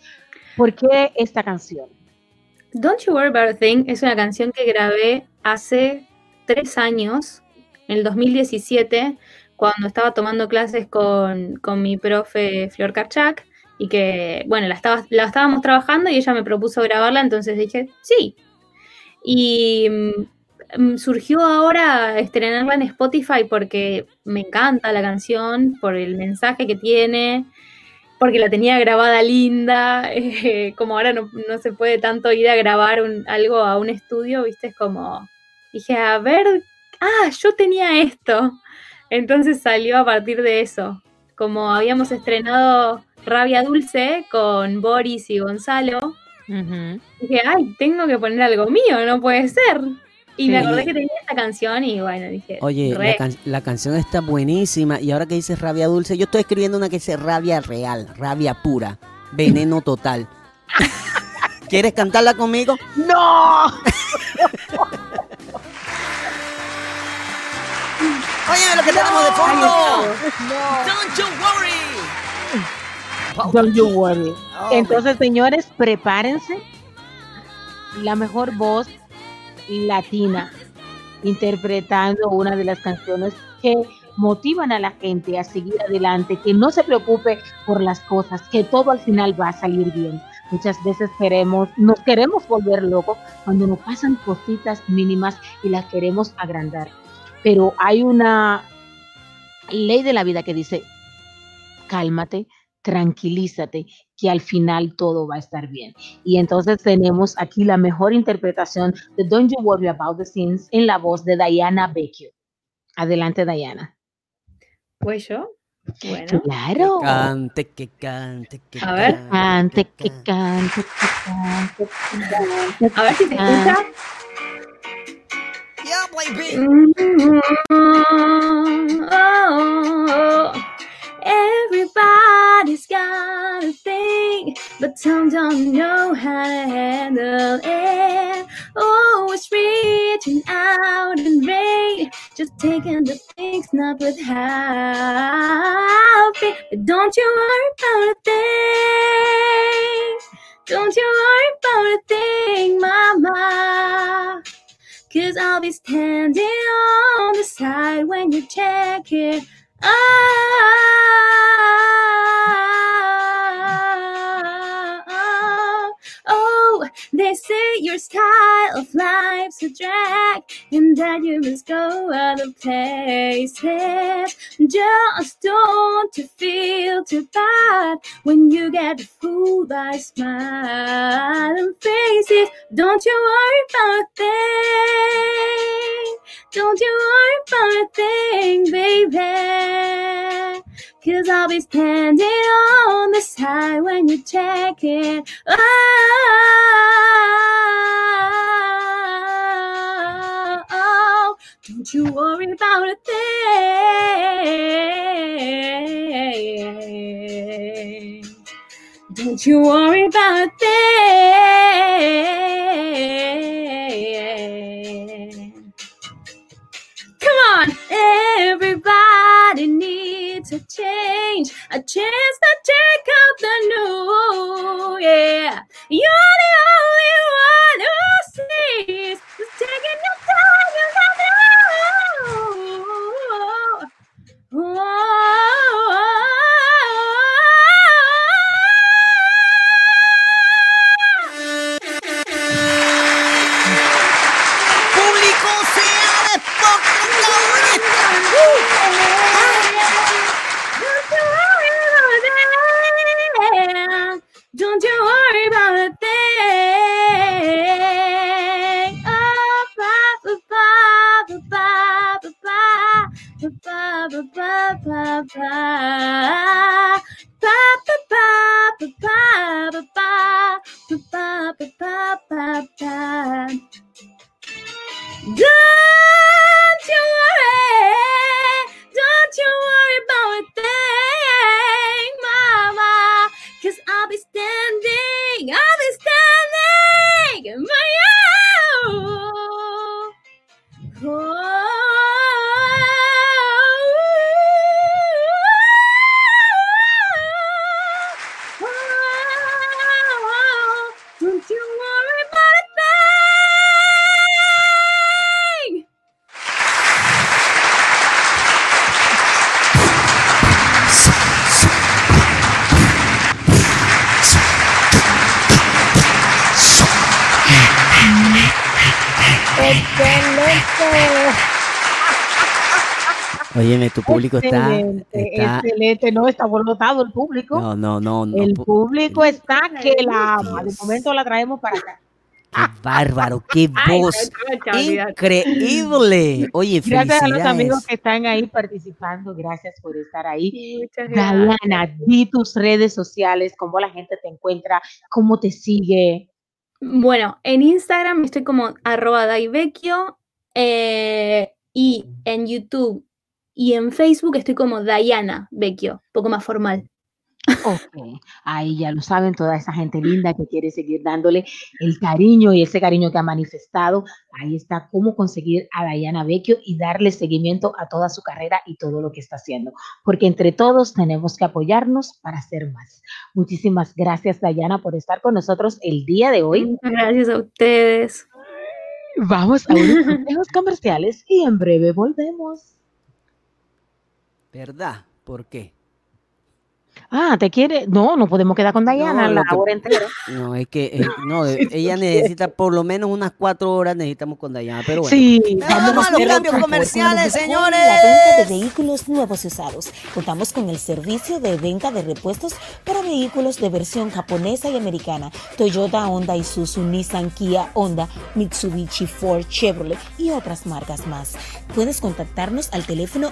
[SPEAKER 3] ¿Por qué esta canción?
[SPEAKER 5] Don't You Worry About a Thing es una canción que grabé hace tres años, en el 2017, cuando estaba tomando clases con, con mi profe Flor Karchak y que, bueno, la, estaba, la estábamos trabajando y ella me propuso grabarla, entonces dije, sí. Y mm, mm, surgió ahora estrenarla en Spotify porque me encanta la canción, por el mensaje que tiene, porque la tenía grabada linda, eh, como ahora no, no se puede tanto ir a grabar un- algo a un estudio, viste, es como, dije, a ver, ah, yo tenía esto. Entonces salió a partir de eso. Como habíamos estrenado Rabia Dulce con Boris y Gonzalo, dije, ay, tengo que poner algo mío, no puede ser. Y me acordé que tenía esta canción y bueno, dije,
[SPEAKER 2] Oye, la, can- la canción está buenísima. Y ahora que dices rabia dulce, yo estoy escribiendo una que dice rabia real, rabia pura, veneno total. ¿Quieres cantarla conmigo?
[SPEAKER 3] ¡No!
[SPEAKER 2] no.
[SPEAKER 3] No.
[SPEAKER 2] Don't you worry.
[SPEAKER 3] Don't you worry.
[SPEAKER 2] Oh,
[SPEAKER 3] Entonces, señores, prepárense. La mejor voz latina interpretando una de las canciones que motivan a la gente a seguir adelante, que no se preocupe por las cosas, que todo al final va a salir bien. Muchas veces queremos, nos queremos volver locos cuando nos pasan cositas mínimas y las queremos agrandar. Pero hay una ley de la vida que dice, cálmate, tranquilízate, que al final todo va a estar bien. Y entonces tenemos aquí la mejor interpretación de Don't You Worry About the Things en la voz de Diana Vecchio. Adelante, Diana.
[SPEAKER 5] ¿Pues yo? Bueno.
[SPEAKER 3] Claro.
[SPEAKER 2] Cante, que cante, que
[SPEAKER 5] A ver.
[SPEAKER 3] Cante, que cante, que cante, que cante.
[SPEAKER 5] A ver si
[SPEAKER 3] Ah.
[SPEAKER 5] escucha.
[SPEAKER 2] Yeah, baby.
[SPEAKER 5] Mm, oh, everybody's got a thing, but some don't know how to handle it. Oh, Always reaching out in vain, just taking the things not with happy. But don't you worry about a thing. Don't you worry about a thing, mama. Cause I'll be standing on the side when you check it ah. They say your style of life's a drag and that you must go other places. Just don't you feel too bad when you get fooled by smiling faces. Don't you worry about a thing. Don't you worry about a thing, baby. Cause I'll be standing on the side when you check it out. Oh, oh, don't you worry about a thing. Don't you worry about a thing. Come on, everybody a change, a chance to check out the new. Yeah, you're
[SPEAKER 2] público está,
[SPEAKER 3] excelente,
[SPEAKER 2] está-
[SPEAKER 3] excelente. No, está borrotado el público.
[SPEAKER 2] No, no, no, no.
[SPEAKER 3] el público está que la ama. De momento la traemos para acá.
[SPEAKER 2] Qué bárbaro, qué voz. Increíble. Oye,
[SPEAKER 3] Gracias a los amigos que están ahí participando. Gracias por estar ahí.
[SPEAKER 5] Muchas gracias.
[SPEAKER 3] Diana, di tus redes sociales, cómo la gente te encuentra, cómo te sigue.
[SPEAKER 5] Bueno, en Instagram estoy como arroba daivecchio eh, y en YouTube y en Facebook estoy como Diana Vecchio, poco más formal.
[SPEAKER 3] Ok, ahí ya lo saben, toda esa gente linda que quiere seguir dándole el cariño y ese cariño que ha manifestado. Ahí está cómo conseguir a Dayana Vecchio y darle seguimiento a toda su carrera y todo lo que está haciendo. Porque entre todos tenemos que apoyarnos para hacer más. Muchísimas gracias, Dayana, por estar con nosotros el día de hoy.
[SPEAKER 5] Muchas gracias a ustedes.
[SPEAKER 3] Vamos a unos comerciales y en breve volvemos.
[SPEAKER 2] ¿Verdad? ¿Por qué?
[SPEAKER 3] Ah, ¿te quiere? No, no podemos quedar con Dayana
[SPEAKER 2] No,
[SPEAKER 3] la
[SPEAKER 2] que-
[SPEAKER 3] hora entera.
[SPEAKER 2] No, es que eh, no, ella necesita por lo menos unas cuatro horas, necesitamos con Dayana, pero bueno.
[SPEAKER 3] Sí,
[SPEAKER 2] Vamos a los cambios comerciales,
[SPEAKER 4] La
[SPEAKER 2] señores.
[SPEAKER 4] venta de vehículos nuevos y usados. Contamos con el servicio de venta de repuestos para vehículos de versión japonesa y americana. Toyota, Honda, Isuzu, Nissan, Kia, Honda, Mitsubishi, Ford, Chevrolet y otras marcas más. Puedes contactarnos al teléfono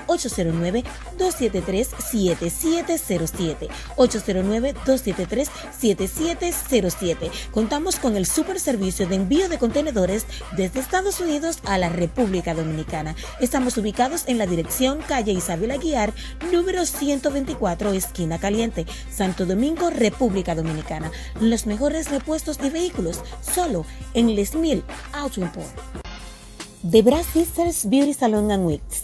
[SPEAKER 4] 809-273-7707. 809-273-7707. Contamos con el super servicio de envío de contenedores desde Estados Unidos a la República Dominicana. Estamos ubicados en la dirección calle Isabel Aguiar, número 124, esquina caliente, Santo Domingo, República Dominicana. Los mejores repuestos de vehículos, solo en Les Mil Auto Import. The Brass Sisters Beauty Salon and Wigs,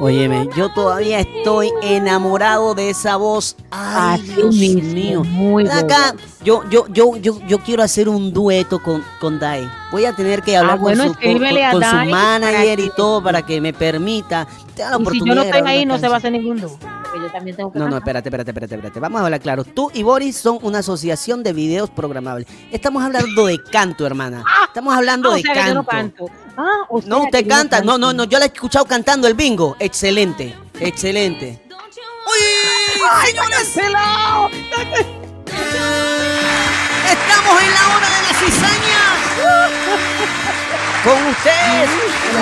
[SPEAKER 2] Óyeme, yo todavía estoy enamorado de esa voz. Ay,
[SPEAKER 3] Así
[SPEAKER 2] Dios
[SPEAKER 3] mismo,
[SPEAKER 2] mío.
[SPEAKER 3] muy
[SPEAKER 2] acá, yo, yo, yo, yo, yo quiero hacer un dueto con, con Dai. Voy a tener que hablar
[SPEAKER 3] Ah, bueno,
[SPEAKER 2] con, su, con- su manager y todo para que me permita. Te da la
[SPEAKER 3] Y si yo no estoy ahí, no se va a hacer ningún dúo. Porque yo también tengo que
[SPEAKER 2] No, no, espérate, espérate, espérate, espérate. Vamos a hablar claro. Tú y Boris son una asociación de videos programables. Estamos hablando de canto, hermana. Estamos hablando
[SPEAKER 3] Ah, o
[SPEAKER 2] de
[SPEAKER 3] sea que yo no
[SPEAKER 2] canto.
[SPEAKER 3] Ah, o
[SPEAKER 2] No, usted
[SPEAKER 3] que
[SPEAKER 2] canta. No, no, no. Yo la he escuchado cantando el bingo. Excelente. Excelente. ¡Uy, señores! Estamos en la hora de la cizaña. Con ustedes,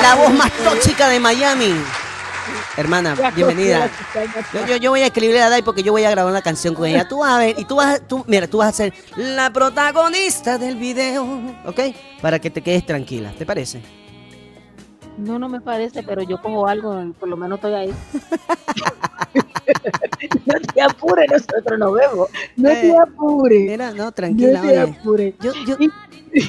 [SPEAKER 2] la voz más tóxica de Miami. Hermana, bienvenida. Yo, yo, yo voy a escribirle a Dai porque yo voy a grabar una canción con ella. Tú vas a ver, y tú vas a, tú, mira, tú vas a ser la protagonista del video, ¿ok? Para que te quedes tranquila, ¿te parece?
[SPEAKER 3] No, no me parece, pero yo cojo algo por lo menos estoy ahí. no te apures, nosotros nos vemos. No
[SPEAKER 2] Eh,
[SPEAKER 3] te apures.
[SPEAKER 2] Mira, no,
[SPEAKER 3] No
[SPEAKER 2] tranquila,
[SPEAKER 3] te
[SPEAKER 2] oye.
[SPEAKER 3] apures.
[SPEAKER 2] Yo, yo,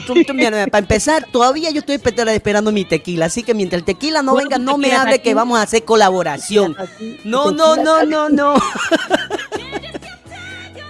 [SPEAKER 2] tú- tú, mira, para empezar, todavía yo estoy espe- esperando mi tequila, así que mientras el tequila no venga, no me hable que vamos a hacer colaboración. No, no, no, no, no.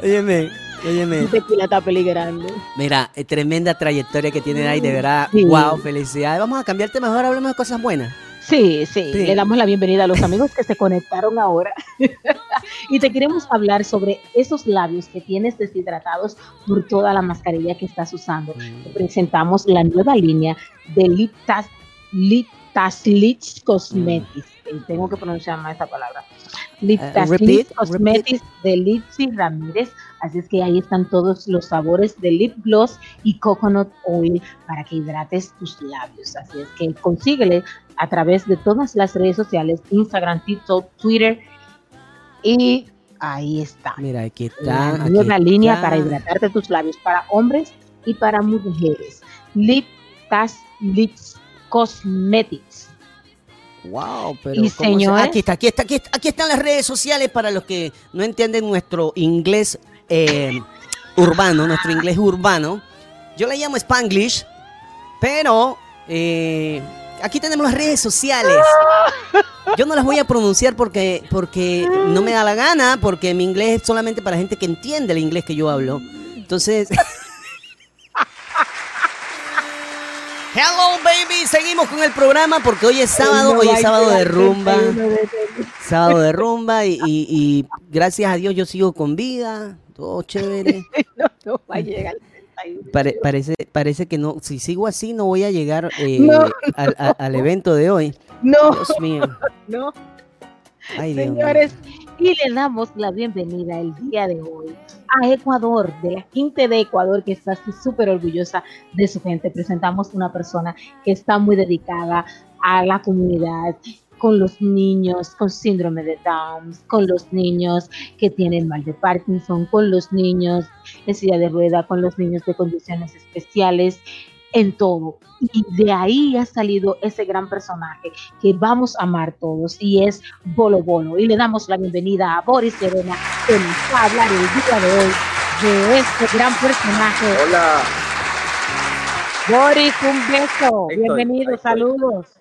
[SPEAKER 2] Óyeme, óyeme.
[SPEAKER 3] Tequila está peligrando.
[SPEAKER 2] Mira, eh, tremenda trayectoria que tiene ahí, de verdad.
[SPEAKER 3] Sí.
[SPEAKER 2] Wow, felicidades. Vamos a cambiarte mejor, hablemos de cosas buenas.
[SPEAKER 3] Sí, sí,
[SPEAKER 2] Sí.
[SPEAKER 3] le damos la bienvenida a los amigos que se conectaron ahora. y te queremos hablar sobre esos labios que tienes deshidratados por toda la mascarilla que estás usando. Te presentamos la nueva línea de Liptas, Liptas Lips Cosmetics. Eh, Tengo que pronunciar más esa palabra. Liptas
[SPEAKER 2] Eh, repeat,
[SPEAKER 3] Lips Cosmetics de Lipsy Ramírez. Así es que ahí están todos los sabores de lip gloss y coconut oil para que hidrates tus labios. Así es que consíguele a través de todas las redes sociales, Instagram, TikTok, Twitter y ahí está.
[SPEAKER 2] Mira, aquí
[SPEAKER 3] La
[SPEAKER 2] está. aquí
[SPEAKER 3] nueva línea
[SPEAKER 2] está.
[SPEAKER 3] para hidratarte tus labios para hombres y para mujeres. Lip Tas Lips Cosmetics.
[SPEAKER 2] Wow, pero
[SPEAKER 3] Y
[SPEAKER 2] ¿cómo se-
[SPEAKER 3] señores-
[SPEAKER 2] aquí está, aquí está, aquí está, aquí están las redes sociales para los que no entienden nuestro inglés eh, urbano, nuestro inglés urbano. Yo le llamo Spanglish, pero eh, aquí tenemos las redes sociales. Yo no las voy a pronunciar porque, porque no me da la gana, porque mi inglés es solamente para gente que entiende el inglés que yo hablo. Entonces. Hello baby, seguimos con el programa porque hoy es sábado, hoy es sábado de rumba. Sábado de rumba y, y- y gracias a Dios yo sigo con vida, todo chévere.
[SPEAKER 3] No, no va a llegar al 31.
[SPEAKER 2] Pare- parece, parece que no, si sigo así no voy a llegar eh,
[SPEAKER 3] No.
[SPEAKER 2] al, a- al evento de hoy.
[SPEAKER 3] No,
[SPEAKER 2] Dios mío.
[SPEAKER 3] no.
[SPEAKER 2] Ay, Dios mío.
[SPEAKER 3] Señores, y le damos la bienvenida el día de hoy a Ecuador, de la gente de Ecuador que está así súper orgullosa de su gente. Presentamos una persona que está muy dedicada a la comunidad, con los niños con síndrome de Down, con los niños que tienen mal de Parkinson, con los niños en silla de rueda, con los niños de condiciones especiales, en todo. Y de ahí ha salido ese gran personaje que vamos a amar todos y es Bolo Bolo. Y le damos la bienvenida a Boris Serena, que nos va a hablar el día de hoy de este gran personaje.
[SPEAKER 6] Hola,
[SPEAKER 3] Boris, un beso.
[SPEAKER 6] Ahí
[SPEAKER 3] Bienvenido,
[SPEAKER 6] estoy.
[SPEAKER 3] saludos.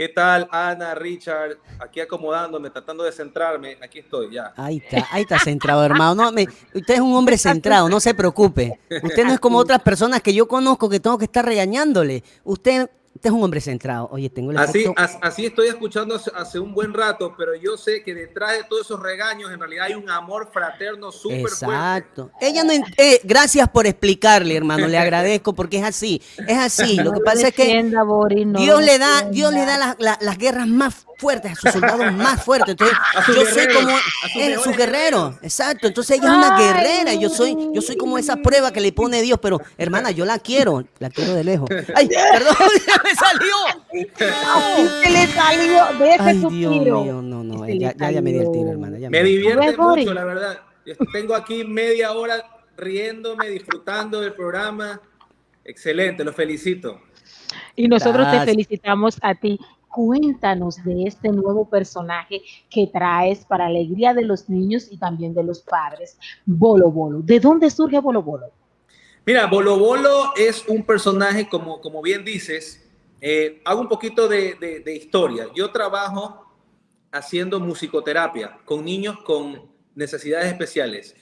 [SPEAKER 6] ¿Qué tal Ana, Richard? Aquí acomodándome, tratando de centrarme. Aquí estoy ya.
[SPEAKER 2] Ahí está, ahí está centrado, hermano. No, me- usted es un hombre centrado, no se preocupe. Usted no es como otras personas que yo conozco que tengo que estar regañándole. Usted, usted es un hombre centrado. Oye, tengo el
[SPEAKER 6] Así, as- así estoy escuchando hace, hace un buen rato, pero yo sé que detrás de todos esos regaños en realidad hay un amor fraterno súper fuerte.
[SPEAKER 2] Exacto. Ella no, eh, gracias por explicarle, hermano. Le agradezco porque es así. Es así. Lo que
[SPEAKER 3] No
[SPEAKER 2] pasa es que
[SPEAKER 3] defienda, Boris, no
[SPEAKER 2] Dios le da. Dios le da las- la- las guerras más fuertes a sus soldados más fuertes. Entonces, yo soy como
[SPEAKER 6] sus
[SPEAKER 2] guerreros. Exacto. Entonces ella es una guerrera. y Yo soy, yo soy como esa prueba que le pone Dios. Pero, hermana, yo la quiero. La quiero de lejos. Ay, perdón, me salió.
[SPEAKER 3] Así se le salió
[SPEAKER 2] Ay, Dios mío, no, no.
[SPEAKER 3] Le
[SPEAKER 2] Ya, ya, ya me di el tiro, hermana. ya
[SPEAKER 6] Me
[SPEAKER 2] me-
[SPEAKER 6] divierte mucho, la verdad. Tengo aquí media hora riéndome, disfrutando del programa. Excelente, lo felicito.
[SPEAKER 3] Y nosotros
[SPEAKER 2] Gracias.
[SPEAKER 3] te felicitamos a ti. Cuéntanos de este nuevo personaje que traes para alegría de los niños y también de los padres, Bolo Bolo. ¿De dónde surge Bolo Bolo?
[SPEAKER 6] Mira, Bolo Bolo es un personaje, como, como bien dices, eh, hago un poquito de, historia. Yo trabajo haciendo musicoterapia con niños con necesidades especiales.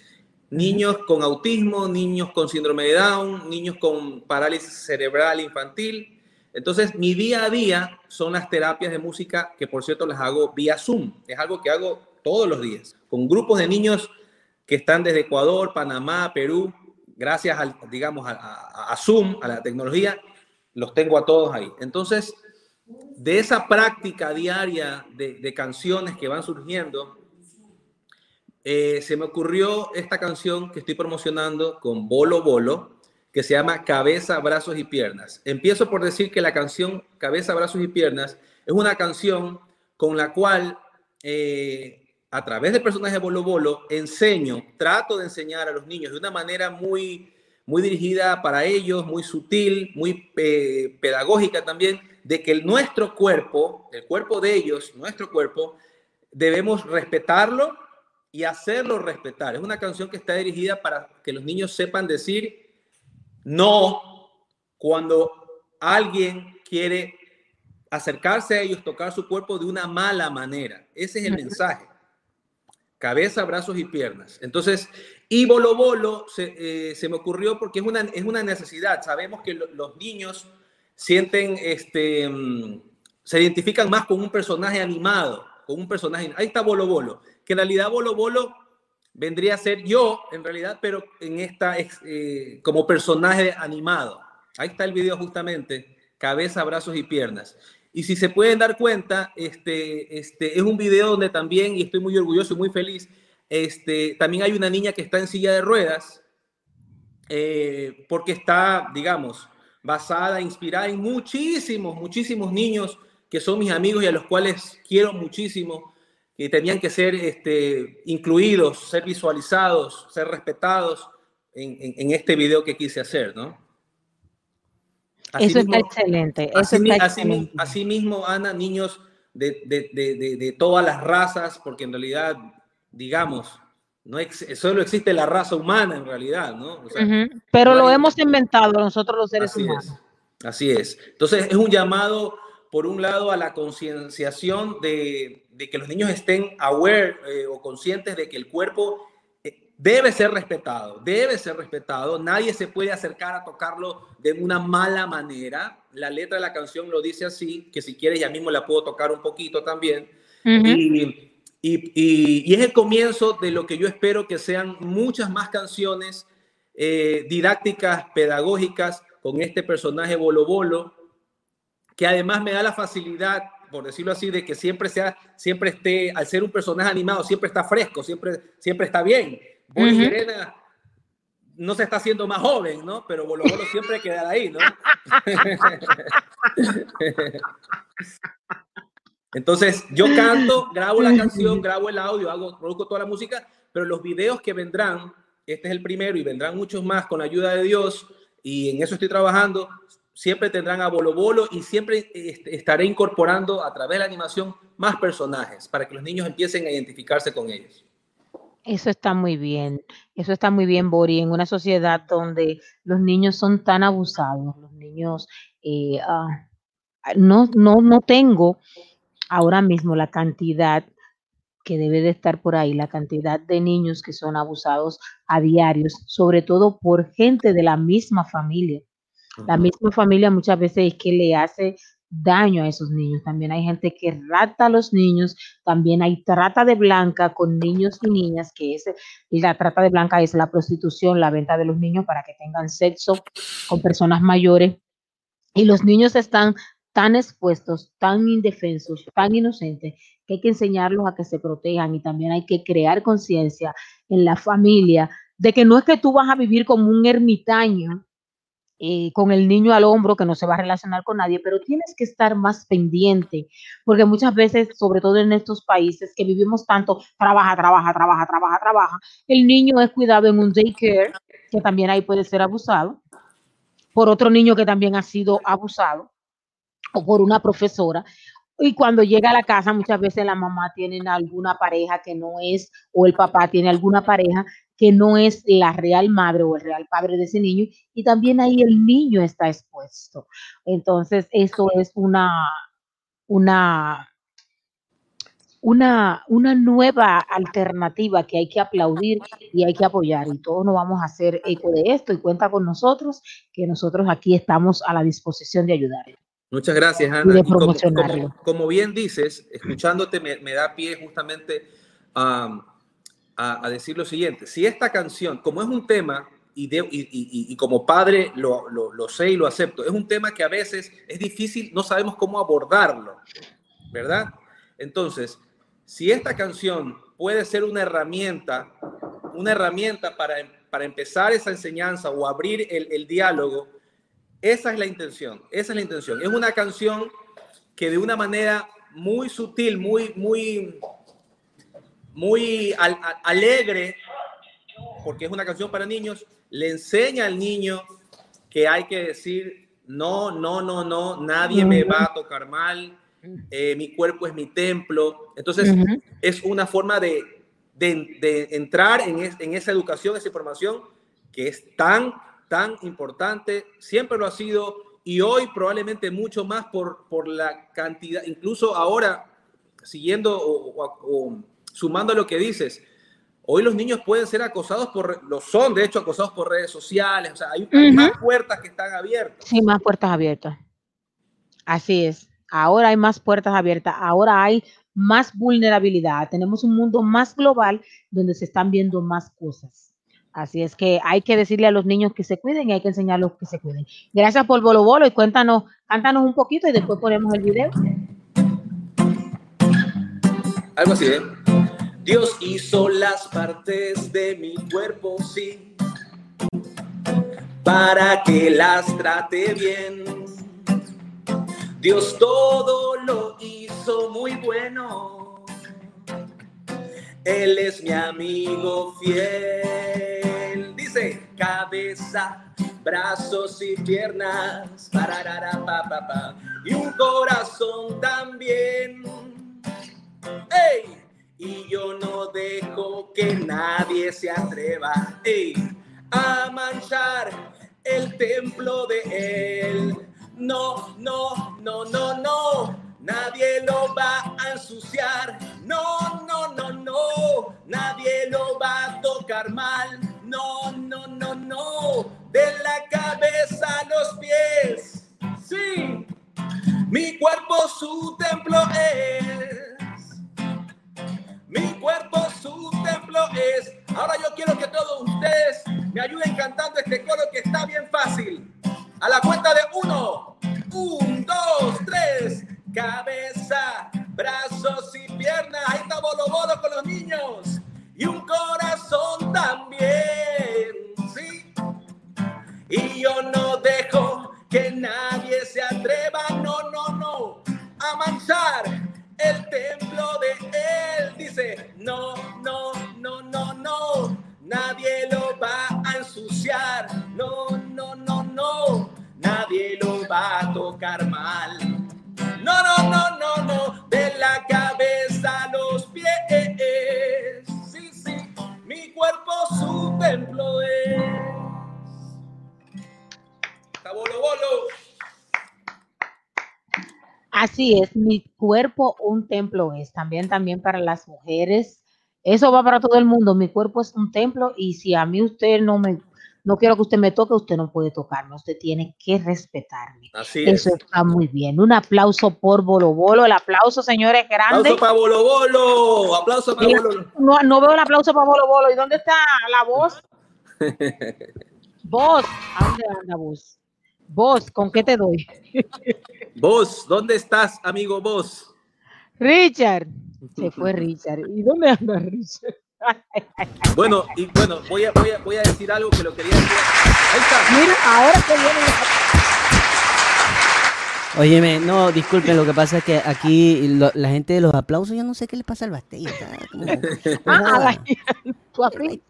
[SPEAKER 6] Niños con autismo, niños con síndrome de Down, niños con parálisis cerebral infantil. Entonces, mi día a día son las terapias de música, que por cierto las hago vía Zoom. Es algo que hago todos los días, con grupos de niños que están desde Ecuador, Panamá, Perú, gracias al, digamos, a, a- a Zoom, a la tecnología, los tengo a todos ahí. Entonces, de esa práctica diaria de, canciones que van surgiendo, eh, se me ocurrió esta canción que estoy promocionando con Bolo Bolo, que se llama Cabeza, Brazos y Piernas. Empiezo por decir que la canción Cabeza, Brazos y Piernas es una canción con la cual, eh, a través del personaje Bolo Bolo, enseño, trato de enseñar a los niños de una manera muy, muy dirigida para ellos, muy sutil, muy eh, pedagógica también, de que el, nuestro cuerpo, el cuerpo de ellos, nuestro cuerpo, debemos respetarlo y hacerlo respetar. Es una canción que está dirigida para que los niños sepan decir no cuando alguien quiere acercarse a ellos, tocar su cuerpo de una mala manera. Ese es el mensaje. Cabeza, brazos y piernas. Entonces, y Bolo Bolo se, eh, se me ocurrió porque es una, es una necesidad. Sabemos que lo- los niños sienten, este, mm, se identifican más con un personaje animado, con un personaje. Ahí está Bolo Bolo, que en realidad Bolo Bolo vendría a ser yo, en realidad, pero en esta, eh, como personaje animado. Ahí está el video justamente, cabeza, brazos y piernas. Y si se pueden dar cuenta, este, este, es un video donde también, y estoy muy orgulloso y muy feliz, este, también hay una niña que está en silla de ruedas, eh, porque está, digamos, basada, inspirada en muchísimos, muchísimos niños que son mis amigos y a los cuales quiero muchísimo, que tenían que ser este, incluidos, ser visualizados, ser respetados en, en- en este video que quise hacer, ¿no?
[SPEAKER 3] Eso está excelente. Eso
[SPEAKER 6] Así,
[SPEAKER 3] está
[SPEAKER 6] así
[SPEAKER 3] excelente.
[SPEAKER 6] así mismo, Ana, niños de, de- de- de- de todas las razas, porque en realidad, digamos, no ex- solo existe la raza humana en realidad, ¿no? O sea,
[SPEAKER 3] Ujú. Pero
[SPEAKER 6] no
[SPEAKER 3] lo
[SPEAKER 6] hay-
[SPEAKER 3] hemos inventado nosotros los seres
[SPEAKER 6] Así
[SPEAKER 3] humanos.
[SPEAKER 6] es, así es. Entonces es un llamado, por un lado, a la concienciación de, de que los niños estén aware eh, o conscientes de que el cuerpo eh, debe ser respetado, debe ser respetado. Nadie se puede acercar a tocarlo de una mala manera. La letra de la canción lo dice así, que si quieres ya mismo la puedo tocar un poquito también.
[SPEAKER 3] Ujú.
[SPEAKER 6] Y, Y, y- y es el comienzo de lo que yo espero que sean muchas más canciones eh, didácticas, pedagógicas, con este personaje Bolo Bolo, que además me da la facilidad, por decirlo así, de que siempre sea, siempre esté, al ser un personaje animado, siempre está fresco, siempre, siempre está bien. Boris
[SPEAKER 1] Ujú.
[SPEAKER 6] Llerena no se está haciendo más joven, ¿no? Pero Bolo Bolo siempre queda ahí, ¿no? Entonces, yo canto, grabo la canción, grabo el audio, hago, produzco toda la música, pero los videos que vendrán, este es el primero y vendrán muchos más con la ayuda de Dios, y en eso estoy trabajando, siempre tendrán a Bolo Bolo y siempre este, estaré incorporando a través de la animación más personajes para que los niños empiecen a identificarse con ellos.
[SPEAKER 3] Eso está muy bien, eso está muy bien, Bori, en una sociedad donde los niños son tan abusados, los niños, eh, ah, no, no, no tengo ahora mismo la cantidad que debe de estar por ahí, la cantidad de niños que son abusados a diarios, sobre todo por gente de la misma familia. La misma familia muchas veces es que le hace daño a esos niños. También hay gente que rata a los niños, también hay trata de blanca con niños y niñas, que es la trata de blanca es la prostitución, la venta de los niños para que tengan sexo con personas mayores. Y los niños están tan expuestos, tan indefensos, tan inocentes, que hay que enseñarlos a que se protejan y también hay que crear conciencia en la familia de que no es que tú vas a vivir como un ermitaño eh, con el niño al hombro que no se va a relacionar con nadie, pero tienes que estar más pendiente, porque muchas veces, sobre todo en estos países que vivimos tanto, trabaja, trabaja, trabaja, trabaja, trabaja, el niño es cuidado en un daycare, que también ahí puede ser abusado, por otro niño que también ha sido abusado, o por una profesora. Y cuando llega a la casa, muchas veces la mamá tiene alguna pareja que no es, o el papá tiene alguna pareja que no es la real madre o el real padre de ese niño, y también ahí el niño está expuesto. Entonces, eso es una, una, una, una nueva alternativa que hay que aplaudir y hay que apoyar. Y todos nos vamos a hacer eco de esto y cuenta con nosotros, que nosotros aquí estamos a la disposición de ayudar.
[SPEAKER 6] Muchas gracias, Ana. Y como,
[SPEAKER 3] promocionarlo.
[SPEAKER 6] como- como bien dices, escuchándote me, me da pie justamente a, a- a decir lo siguiente. Si esta canción, como es un tema, y, de- y- y- y- y como padre lo, lo- lo sé y lo acepto, es un tema que a veces es difícil, no sabemos cómo abordarlo, ¿verdad? Entonces, si esta canción puede ser una herramienta, una herramienta para, para empezar esa enseñanza o abrir el, el diálogo, esa es la intención, esa es la intención. Es una canción que de una manera muy sutil, muy, muy, muy al- a- alegre, porque es una canción para niños, le enseña al niño que hay que decir, no, no, no, no, nadie me va a tocar mal, eh, mi cuerpo es mi templo. Entonces, es una forma de, de- de entrar en, es- en esa educación, esa información que es tan, tan importante, siempre lo ha sido y hoy probablemente mucho más por, por la cantidad, incluso ahora, siguiendo o, o- o sumando a lo que dices, hoy los niños pueden ser acosados por, lo son de hecho acosados por redes sociales, o sea, hay, hay
[SPEAKER 3] Ujú.
[SPEAKER 6] más puertas que están abiertas.
[SPEAKER 3] Sí, más puertas abiertas. Así es. Ahora hay más puertas abiertas. Ahora hay más vulnerabilidad. Tenemos un mundo más global donde se están viendo más cosas. Así es que hay que decirle a los niños que se cuiden y hay que enseñarlos que se cuiden. Gracias por Bolo Bolo y cuéntanos, cántanos un poquito y después ponemos el video.
[SPEAKER 6] Algo así, ¿eh? Dios hizo las partes de mi cuerpo, sí, para que las trate bien. Dios todo lo hizo muy bueno. Él es mi amigo fiel. Dice, cabeza, brazos y piernas, pararara, pa, pa, pa, y un corazón también. ¡Ey! Y yo no dejo que nadie se atreva ey, a manchar el templo de él. No, no, no, no, no. Nadie lo va a ensuciar. No, no, no, no, nadie lo va a tocar mal. No, no, no, no, de la cabeza a los pies. Sí, mi cuerpo su templo es. Mi cuerpo su templo es. Ahora yo quiero que todos ustedes me ayuden cantando este coro que está bien fácil. A la cuenta de uno, un, dos, tres, cabeza
[SPEAKER 3] Así es, mi cuerpo un templo es. También, también para las mujeres. Eso va para todo el mundo. Mi cuerpo es un templo y si a mí usted no me, no quiero que usted me toque, usted no puede tocarme. Usted tiene que respetarme.
[SPEAKER 6] Así es.
[SPEAKER 3] Eso está muy bien. Un aplauso por Bolo Bolo. El aplauso, señores, grande.
[SPEAKER 6] Aplauso para Bolo Bolo. Aplauso para Bolo.
[SPEAKER 3] No, no veo el aplauso para Bolo Bolo. ¿Y dónde está la voz? Voz. ¿A dónde anda vos? Vos, ¿con qué te doy?
[SPEAKER 6] Vos, ¿dónde estás, amigo vos?
[SPEAKER 3] Richard. Se fue Richard. ¿Y dónde anda Richard?
[SPEAKER 6] Bueno, y bueno, voy a, voy a, voy a decir algo que lo quería decir. Ahí está.
[SPEAKER 3] Mira, ahora que viene
[SPEAKER 2] Óyeme, no, disculpen, lo que pasa es que aquí lo- la gente de los aplausos, yo no sé qué le pasa al como-
[SPEAKER 3] Ah, a la-
[SPEAKER 2] nada.
[SPEAKER 3] tú así.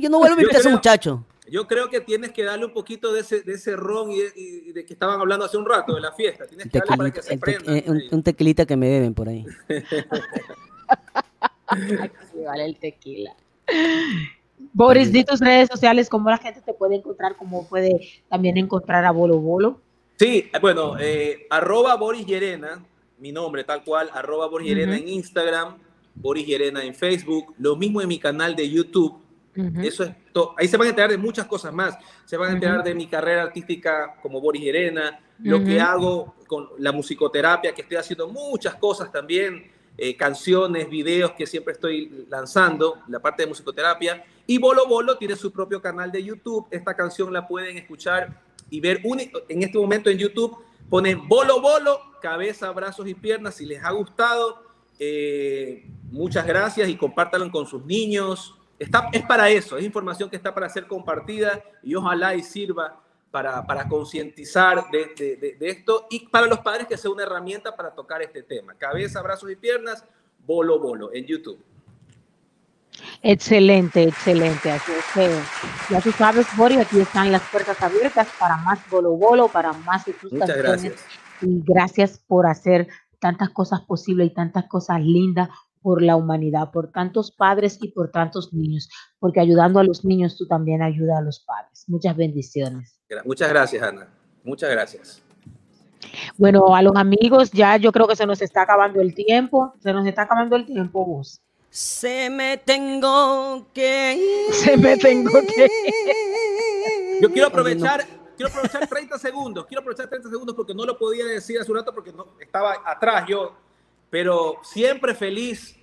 [SPEAKER 2] Yo, no vuelvo a invitar a ese muchacho.
[SPEAKER 6] Yo creo que tienes que darle un poquito de ese, de ese ron y de, y de que estaban hablando hace un rato de la fiesta. Tienes que darle para que se
[SPEAKER 2] el te-
[SPEAKER 6] prenda.
[SPEAKER 2] eh, un, un tequilita que me beben por ahí.
[SPEAKER 3] Que vale el tequila. Boris, di tus redes sociales, cómo la gente te puede encontrar, cómo puede también encontrar a Bolo Bolo.
[SPEAKER 6] Sí, bueno, eh, arroba Boris Llerena, mi nombre tal cual, arroba Boris Llerena
[SPEAKER 3] Ujú.
[SPEAKER 6] en Instagram, Boris Llerena en Facebook, lo mismo en mi canal de YouTube. Eso es todo. Ahí se van a enterar de muchas cosas más. Se van a enterar de mi carrera artística como Boris Llerena, lo que hago con la musicoterapia, que estoy haciendo muchas cosas también, eh, canciones, videos que siempre estoy lanzando, la parte de musicoterapia. Y Bolo Bolo tiene su propio canal de YouTube. Esta canción la pueden escuchar y ver en este momento en YouTube. Ponen Bolo Bolo, cabeza, brazos y piernas. Si les ha gustado, eh, muchas gracias y compártanlo con sus niños. Está, es para eso, es información que está para ser compartida y ojalá y sirva para, para concientizar de, de- de- de esto y para los padres que sea una herramienta para tocar este tema. Cabeza, brazos y piernas, bolo, bolo, en YouTube.
[SPEAKER 3] Excelente, excelente. Así es que ya tú sabes, Boris, aquí están las puertas abiertas para más Bolo Bolo, para más
[SPEAKER 6] Muchas gracias.
[SPEAKER 3] Y gracias por hacer tantas cosas posibles y tantas cosas lindas por la humanidad, por tantos padres y por tantos niños, porque ayudando a los niños tú también ayudas a los padres. Muchas bendiciones.
[SPEAKER 6] Muchas gracias, Ana. Muchas gracias.
[SPEAKER 3] Bueno, a los amigos, ya yo creo que se nos está acabando el tiempo. Se nos está acabando el tiempo, vos.
[SPEAKER 2] Se me tengo que ir.
[SPEAKER 3] Se me tengo que
[SPEAKER 6] Yo quiero
[SPEAKER 2] Oye, no.
[SPEAKER 6] aprovechar, quiero aprovechar 30 segundos, quiero aprovechar 30 segundos porque no lo podía decir hace un rato porque no, estaba atrás yo, pero siempre feliz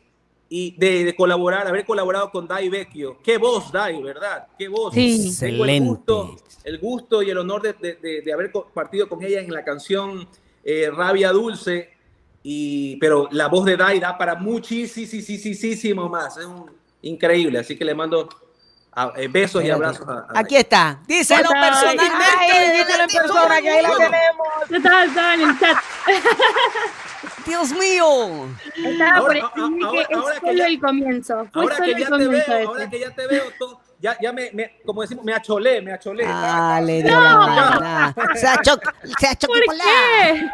[SPEAKER 6] y de, de colaborar, haber colaborado con Dai Vecchio. Qué voz, Dai, ¿verdad? Qué voz.
[SPEAKER 3] Sí.
[SPEAKER 6] Tengo el
[SPEAKER 2] Excelente.
[SPEAKER 6] gusto, el gusto y el honor de, de- de- de haber compartido con ella en la canción eh, Rabia Dulce, y, pero la voz de Dai da para muchísimo más. Es un- increíble, así que le mando a- eh, besos y abrazos a, a Dai.
[SPEAKER 2] Aquí está. Díselo personalmente.
[SPEAKER 3] díselo en persona, que ahí la tenemos.
[SPEAKER 5] En el chat.
[SPEAKER 2] Dios mío.
[SPEAKER 5] Estaba
[SPEAKER 6] Ahora-
[SPEAKER 5] por
[SPEAKER 6] a- a-
[SPEAKER 5] decir
[SPEAKER 6] ahora-
[SPEAKER 5] que
[SPEAKER 6] ahora
[SPEAKER 5] es
[SPEAKER 6] que
[SPEAKER 5] solo
[SPEAKER 6] ya-
[SPEAKER 5] el comienzo. Fue
[SPEAKER 6] Ahora
[SPEAKER 5] solo
[SPEAKER 6] que
[SPEAKER 5] el
[SPEAKER 6] ya te
[SPEAKER 5] comienzo
[SPEAKER 6] veo,
[SPEAKER 5] ese.
[SPEAKER 6] ahora que ya te veo, to- ya, ya me, me- como decimos, me acholé, me acholé.
[SPEAKER 2] Ah, le dio
[SPEAKER 6] Ya,
[SPEAKER 2] la gana. Se ha choc, se ha
[SPEAKER 5] ¿Por qué?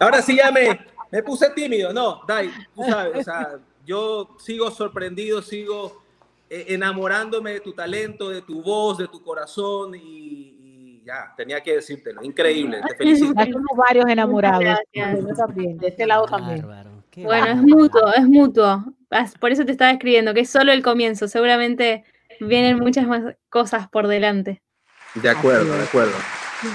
[SPEAKER 6] Ahora sí ya me, me puse tímido. No, Dai, tú sabes, o sea, yo sigo sorprendido, sigo eh, enamorándome de tu talento, de tu voz, de tu corazón y ya, tenía que decírtelo. Increíble, te felicito.
[SPEAKER 3] Somos varios enamorados.
[SPEAKER 5] Gracias.
[SPEAKER 3] De este lado también.
[SPEAKER 2] Bárbaro,
[SPEAKER 5] Bueno, es mutuo, es mutuo. Por eso te estaba escribiendo, que es solo el comienzo. Seguramente vienen muchas más cosas por delante.
[SPEAKER 6] De acuerdo, de acuerdo.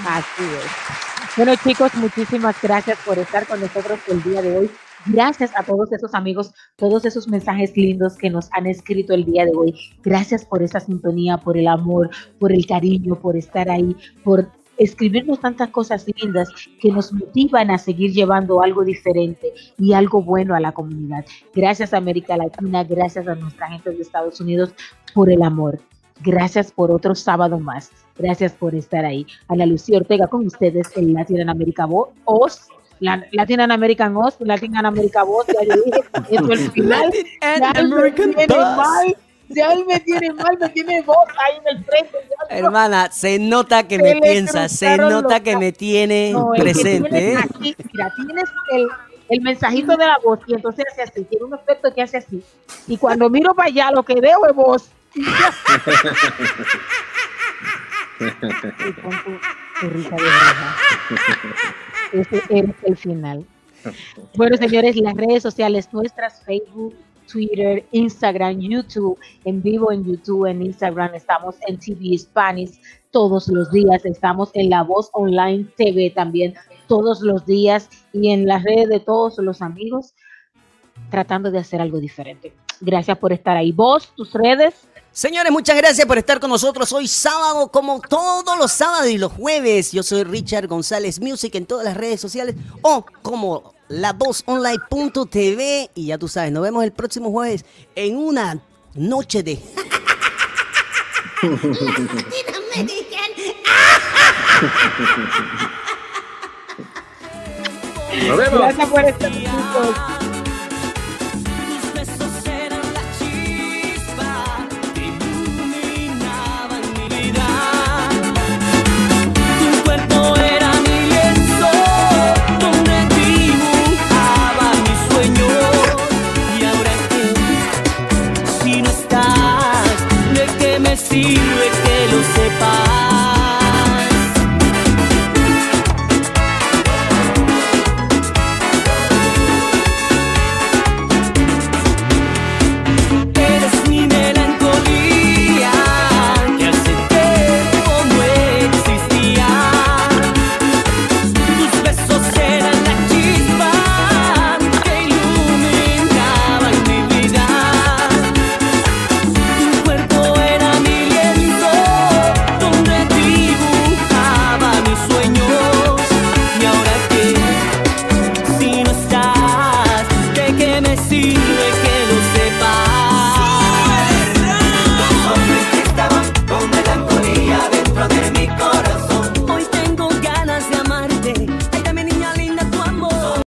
[SPEAKER 3] Así es. Bueno, chicos, muchísimas gracias por estar con nosotros el día de hoy. Gracias a todos esos amigos, todos esos mensajes lindos que nos han escrito el día de hoy. Gracias por esa sintonía, por el amor, por el cariño, por estar ahí, por escribirnos tantas cosas lindas que nos motivan a seguir llevando algo diferente y algo bueno a la comunidad. Gracias a América Latina, gracias a nuestra gente de Estados Unidos por el amor. Gracias por otro sábado más. Gracias por estar ahí. Ana Lucía Ortega con ustedes en Latin America Voz. La, Latin American Oz, Latin America Voz, ya yo dije, esto es el final.
[SPEAKER 2] Latin
[SPEAKER 3] Ya
[SPEAKER 2] and
[SPEAKER 3] él me
[SPEAKER 2] American
[SPEAKER 3] tiene mal, ya él me tiene mal, me tiene voz ahí en el frente. ya
[SPEAKER 2] Hermana, se nota que
[SPEAKER 3] Se
[SPEAKER 2] me piensa, se nota que me tiene
[SPEAKER 3] No,
[SPEAKER 2] presente.
[SPEAKER 3] tienes
[SPEAKER 2] ¿eh?
[SPEAKER 3] aquí, mira, tienes el, el mensajito de la voz y entonces hace así, tiene un efecto que hace así. Y cuando miro para allá, lo que veo es voz. Y pon tu- Ese es el final. Bueno, señores, las redes sociales nuestras, Facebook, Twitter, Instagram, YouTube, en vivo en YouTube, en Instagram, estamos en TV Spanish todos los días, estamos en La Voz Online TV también todos los días y en las redes de todos los amigos tratando de hacer algo diferente. Gracias por estar ahí. Vos, tus redes.
[SPEAKER 2] Señores, muchas gracias por estar con nosotros hoy sábado, como todos los sábados y los jueves. Yo soy Richard González Music en todas las redes sociales o como lavozonline.tv. Y ya tú sabes, nos vemos el próximo jueves en una noche de.
[SPEAKER 6] Nos vemos.
[SPEAKER 3] Gracias por estar. sirve que lo sepas.